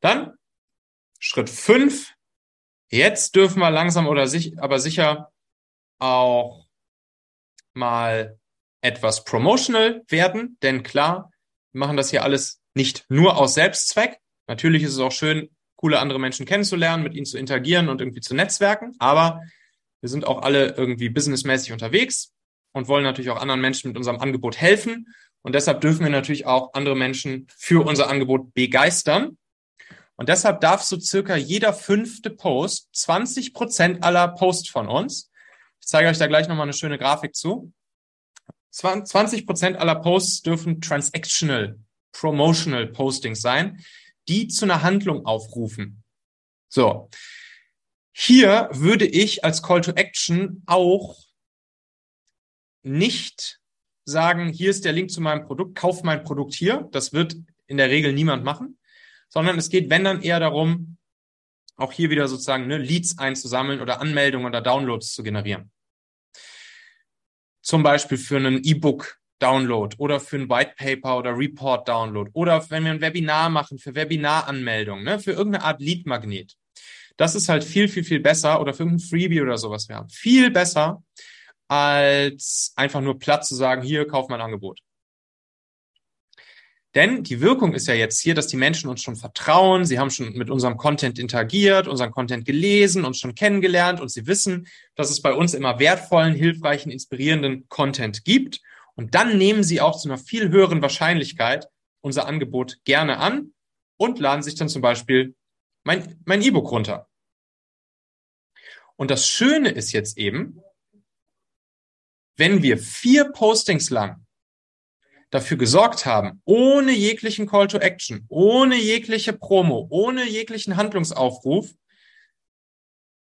Dann Schritt fünf. Jetzt dürfen wir langsam oder sich, aber sicher auch mal etwas promotional werden, denn klar, wir machen das hier alles nicht nur aus Selbstzweck. Natürlich ist es auch schön, coole andere Menschen kennenzulernen, mit ihnen zu interagieren und irgendwie zu netzwerken, aber wir sind auch alle irgendwie businessmäßig unterwegs und wollen natürlich auch anderen Menschen mit unserem Angebot helfen. Und deshalb dürfen wir natürlich auch andere Menschen für unser Angebot begeistern. Und deshalb darf so circa jeder fünfte Post 20 Prozent aller Posts von uns, ich zeige euch da gleich nochmal eine schöne Grafik zu, 20 Prozent aller Posts dürfen transactional, promotional Postings sein, die zu einer Handlung aufrufen. So. Hier würde ich als Call to Action auch nicht sagen, hier ist der Link zu meinem Produkt, kauf mein Produkt hier. Das wird in der Regel niemand machen, sondern es geht, wenn dann eher darum, auch hier wieder sozusagen ne, Leads einzusammeln oder Anmeldungen oder Downloads zu generieren. Zum Beispiel für einen E-Book Download oder für ein White Paper oder Report Download oder wenn wir ein Webinar machen für Webinaranmeldung, ne, für irgendeine Art Lead Magnet. Das ist halt viel, viel, viel besser oder für irgendein Freebie oder sowas wir haben. Viel besser als einfach nur platt zu sagen, hier, kauf mein Angebot. Denn die Wirkung ist ja jetzt hier, dass die Menschen uns schon vertrauen, sie haben schon mit unserem Content interagiert, unseren Content gelesen, uns schon kennengelernt und sie wissen, dass es bei uns immer wertvollen, hilfreichen, inspirierenden Content gibt. Und dann nehmen sie auch zu einer viel höheren Wahrscheinlichkeit unser Angebot gerne an und laden sich dann zum Beispiel mein, mein E-Book runter. Und das Schöne ist jetzt eben, wenn wir vier Postings lang dafür gesorgt haben, ohne jeglichen Call to Action, ohne jegliche Promo, ohne jeglichen Handlungsaufruf,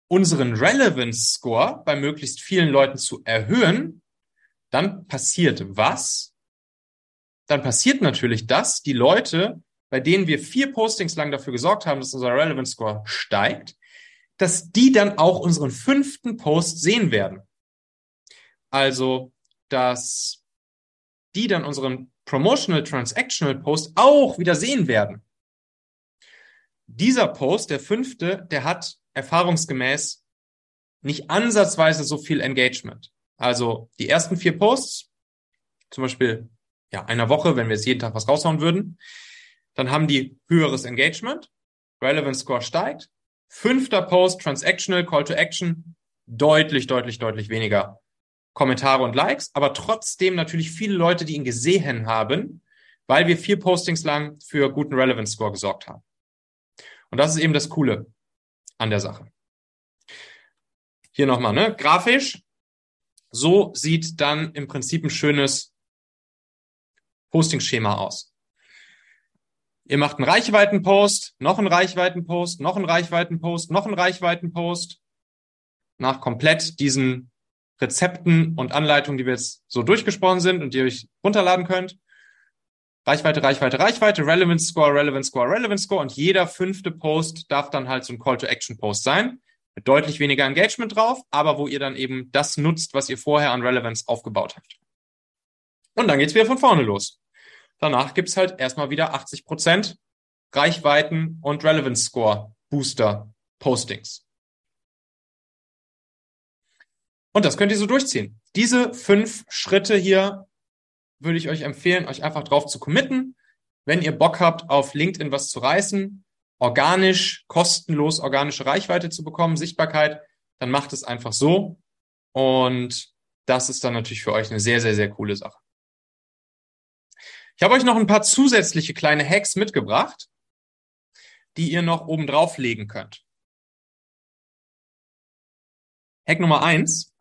unseren Relevance Score bei möglichst vielen Leuten zu erhöhen, dann passiert was? Dann passiert natürlich das, die Leute, bei denen wir vier Postings lang dafür gesorgt haben, dass unser Relevance Score steigt, dass die dann auch unseren fünften Post sehen werden. Also, dass die dann unseren Promotional Transactional Post auch wieder sehen werden. Dieser Post, der fünfte, der hat erfahrungsgemäß nicht ansatzweise so viel Engagement. Also die ersten vier Posts, zum Beispiel ja einer Woche, wenn wir jetzt jeden Tag was raushauen würden, dann haben die höheres Engagement, Relevance Score steigt. Fünfter Post, Transactional, Call to Action, deutlich, deutlich, deutlich weniger Kommentare und Likes, aber trotzdem natürlich viele Leute, die ihn gesehen haben, weil wir vier Postings lang für guten Relevance Score gesorgt haben. Und das ist eben das Coole an der Sache. Hier nochmal, ne? Grafisch. So sieht dann im Prinzip ein schönes Posting-Schema aus. Ihr macht einen Reichweitenpost, noch einen Reichweitenpost, noch einen Reichweitenpost, noch einen Reichweitenpost. Nach komplett diesen Rezepten und Anleitungen, die wir jetzt so durchgesprochen sind und die ihr euch runterladen könnt. Reichweite, Reichweite, Reichweite, Relevance Score, Relevance Score, Relevance Score und jeder fünfte Post darf dann halt so ein Call to Action Post sein. Deutlich weniger Engagement drauf, aber wo ihr dann eben das nutzt, was ihr vorher an Relevance aufgebaut habt. Und dann geht's wieder von vorne los. Danach gibt's halt erstmal wieder 80 Prozent Reichweiten und Relevance Score Booster Postings. Und das könnt ihr so durchziehen. Diese fünf Schritte hier würde ich euch empfehlen, euch einfach drauf zu committen. Wenn ihr Bock habt, auf LinkedIn was zu reißen, organisch, kostenlos organische Reichweite zu bekommen, Sichtbarkeit, dann macht es einfach so. Und das ist dann natürlich für euch eine sehr, sehr, sehr coole Sache. Ich habe euch noch ein paar zusätzliche kleine Hacks mitgebracht, die ihr noch oben drauf legen könnt. Hack Nummer eins.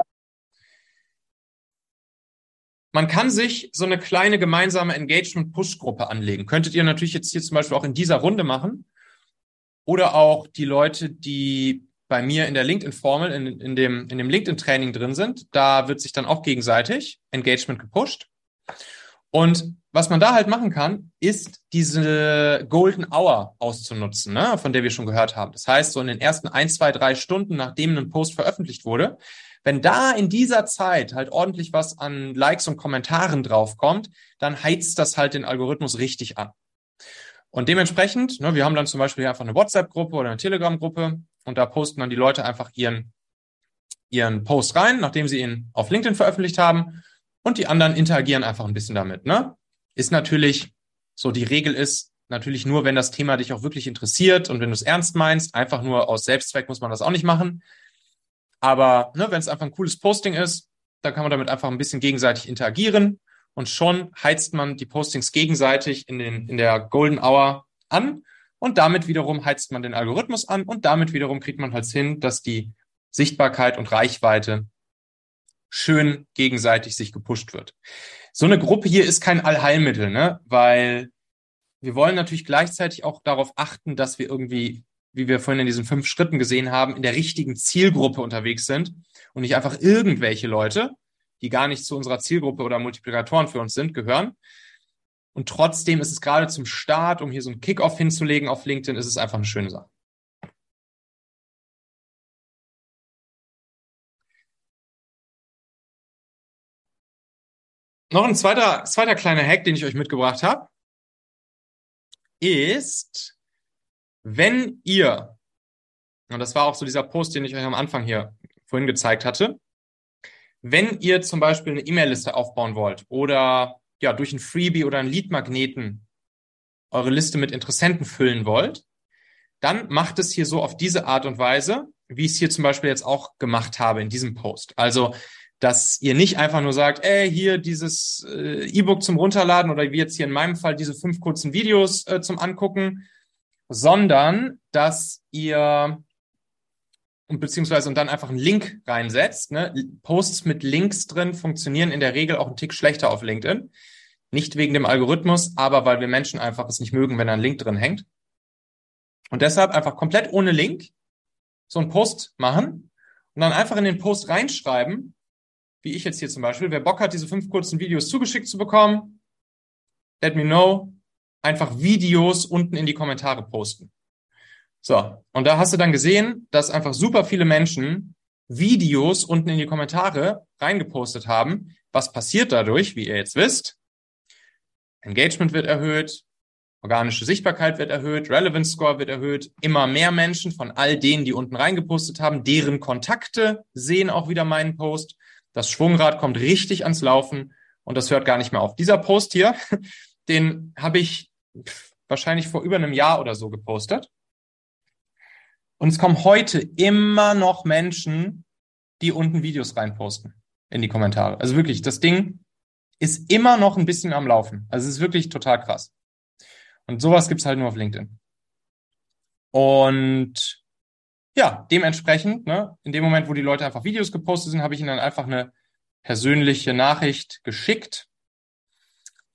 Man kann sich so eine kleine gemeinsame Engagement-Push-Gruppe anlegen. Könntet ihr natürlich jetzt hier zum Beispiel auch in dieser Runde machen. Oder auch die Leute, die bei mir in der LinkedIn-Formel, in, in dem, in dem LinkedIn-Training drin sind, da wird sich dann auch gegenseitig Engagement gepusht. Und was man da halt machen kann, ist diese Golden Hour auszunutzen, ne, von der wir schon gehört haben. Das heißt, so in den ersten ein, zwei, drei Stunden, nachdem ein Post veröffentlicht wurde, wenn da in dieser Zeit halt ordentlich was an Likes und Kommentaren draufkommt, dann heizt das halt den Algorithmus richtig an. Und dementsprechend, ne, wir haben dann zum Beispiel einfach eine WhatsApp-Gruppe oder eine Telegram-Gruppe und da posten dann die Leute einfach ihren, ihren Post rein, nachdem sie ihn auf LinkedIn veröffentlicht haben und die anderen interagieren einfach ein bisschen damit. Ne? Ist natürlich, so die Regel ist, natürlich nur, wenn das Thema dich auch wirklich interessiert und wenn du es ernst meinst, einfach nur aus Selbstzweck muss man das auch nicht machen. Aber ne, wenn es einfach ein cooles Posting ist, dann kann man damit einfach ein bisschen gegenseitig interagieren und schon heizt man die Postings gegenseitig in, den, in der Golden Hour an und damit wiederum heizt man den Algorithmus an und damit wiederum kriegt man halt hin, dass die Sichtbarkeit und Reichweite schön gegenseitig sich gepusht wird. So eine Gruppe hier ist kein Allheilmittel, ne? weil wir wollen natürlich gleichzeitig auch darauf achten, dass wir irgendwie, wie wir vorhin in diesen fünf Schritten gesehen haben, in der richtigen Zielgruppe unterwegs sind und nicht einfach irgendwelche Leute, die gar nicht zu unserer Zielgruppe oder Multiplikatoren für uns sind, gehören. Und trotzdem ist es gerade zum Start, um hier so einen Kickoff hinzulegen auf LinkedIn, ist es einfach eine schöne Sache. Noch ein zweiter, zweiter kleiner Hack, den ich euch mitgebracht habe, ist, wenn ihr, und das war auch so dieser Post, den ich euch am Anfang hier vorhin gezeigt hatte, wenn ihr zum Beispiel eine E-Mail-Liste aufbauen wollt oder ja durch ein Freebie oder einen Lead-Magneten eure Liste mit Interessenten füllen wollt, dann macht es hier so auf diese Art und Weise, wie ich es hier zum Beispiel jetzt auch gemacht habe in diesem Post. Also, dass ihr nicht einfach nur sagt, ey, hier dieses äh, E-Book zum Runterladen oder wie jetzt hier in meinem Fall diese fünf kurzen Videos äh, zum Angucken, sondern dass ihr und beziehungsweise und dann einfach einen Link reinsetzt. Ne? Posts mit Links drin funktionieren in der Regel auch einen Tick schlechter auf LinkedIn. Nicht wegen dem Algorithmus, aber weil wir Menschen einfach es nicht mögen, wenn ein Link drin hängt. Und deshalb einfach komplett ohne Link so einen Post machen und dann einfach in den Post reinschreiben, wie ich jetzt hier zum Beispiel. Wer Bock hat, diese fünf kurzen Videos zugeschickt zu bekommen, let me know. Einfach Videos unten in die Kommentare posten. So, und da hast du dann gesehen, dass einfach super viele Menschen Videos unten in die Kommentare reingepostet haben. Was passiert dadurch, wie ihr jetzt wisst? Engagement wird erhöht, organische Sichtbarkeit wird erhöht, Relevance Score wird erhöht. Immer mehr Menschen von all denen, die unten reingepostet haben, deren Kontakte sehen auch wieder meinen Post. Das Schwungrad kommt richtig ans Laufen und das hört gar nicht mehr auf. Dieser Post hier, den habe ich wahrscheinlich vor über einem Jahr oder so gepostet. Und es kommen heute immer noch Menschen, die unten Videos reinposten in die Kommentare. Also wirklich, das Ding ist immer noch ein bisschen am Laufen. Also es ist wirklich total krass. Und sowas gibt's halt nur auf LinkedIn. Und ja, dementsprechend, ne, in dem Moment, wo die Leute einfach Videos gepostet sind, habe ich ihnen dann einfach eine persönliche Nachricht geschickt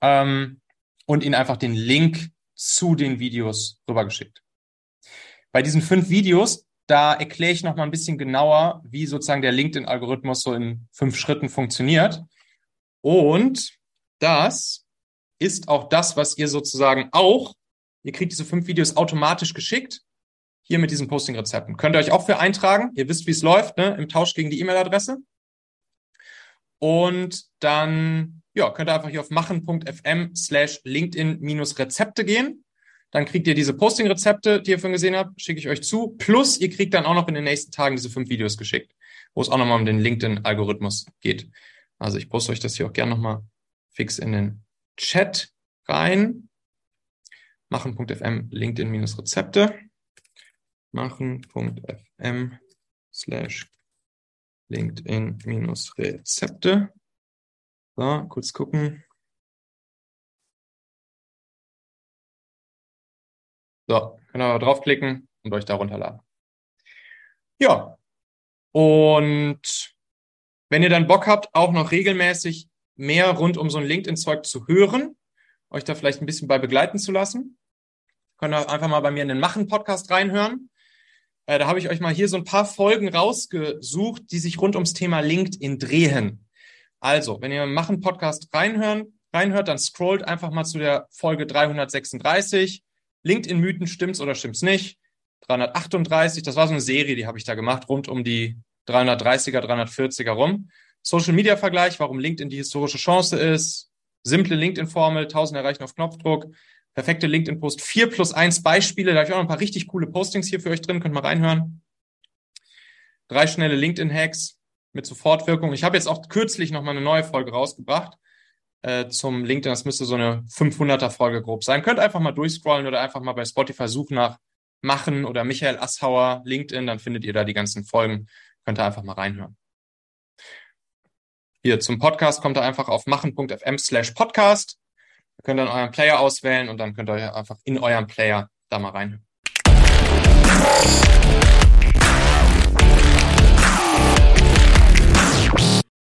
ähm, und ihnen einfach den Link zu den Videos rübergeschickt. Bei diesen fünf Videos, da erkläre ich noch mal ein bisschen genauer, wie sozusagen der LinkedIn-Algorithmus so in fünf Schritten funktioniert. Und das ist auch das, was ihr sozusagen auch, ihr kriegt diese fünf Videos automatisch geschickt, hier mit diesen Posting-Rezepten. Könnt ihr euch auch für eintragen. Ihr wisst, wie es läuft, ne? im Tausch gegen die E-Mail-Adresse. Und dann ja, könnt ihr einfach hier auf machen.fm slash LinkedIn-Rezepte gehen. Dann kriegt ihr diese Posting-Rezepte, die ihr vorhin gesehen habt, schicke ich euch zu. Plus, ihr kriegt dann auch noch in den nächsten Tagen diese fünf Videos geschickt, wo es auch nochmal um den LinkedIn-Algorithmus geht. Also ich poste euch das hier auch gerne nochmal fix in den Chat rein. Machen.fm LinkedIn-Rezepte. Machen.fm slash LinkedIn-Rezepte. So, kurz gucken. So, könnt ihr draufklicken und euch da runterladen. Ja. Und wenn ihr dann Bock habt, auch noch regelmäßig mehr rund um so ein LinkedIn-Zeug zu hören, euch da vielleicht ein bisschen bei begleiten zu lassen, könnt ihr einfach mal bei mir in den Machen-Podcast reinhören. Äh, da habe ich euch mal hier so ein paar Folgen rausgesucht, die sich rund ums Thema LinkedIn drehen. Also, wenn ihr Machen Podcast reinhören, reinhört, dann scrollt einfach mal zu der Folge 336. LinkedIn Mythen stimmt's oder stimmt's nicht? 338, das war so eine Serie, die habe ich da gemacht, rund um die 330er, 340er rum. Social Media Vergleich, warum LinkedIn die historische Chance ist. Simple LinkedIn Formel, 1000 erreichen auf Knopfdruck. Perfekte LinkedIn Post, 4 plus 1 Beispiele. Da habe ich auch noch ein paar richtig coole Postings hier für euch drin, könnt mal reinhören. Drei schnelle LinkedIn Hacks mit Sofortwirkung. Ich habe jetzt auch kürzlich noch mal eine neue Folge rausgebracht äh, zum LinkedIn. Das müsste so eine 500er Folge grob sein. Könnt einfach mal durchscrollen oder einfach mal bei Spotify suchen nach Machen oder Michael Asshauer LinkedIn. Dann findet ihr da die ganzen Folgen. Könnt ihr einfach mal reinhören. Hier zum Podcast kommt ihr einfach auf machen.fm slash podcast. Ihr könnt dann euren Player auswählen und dann könnt ihr einfach in eurem Player da mal reinhören.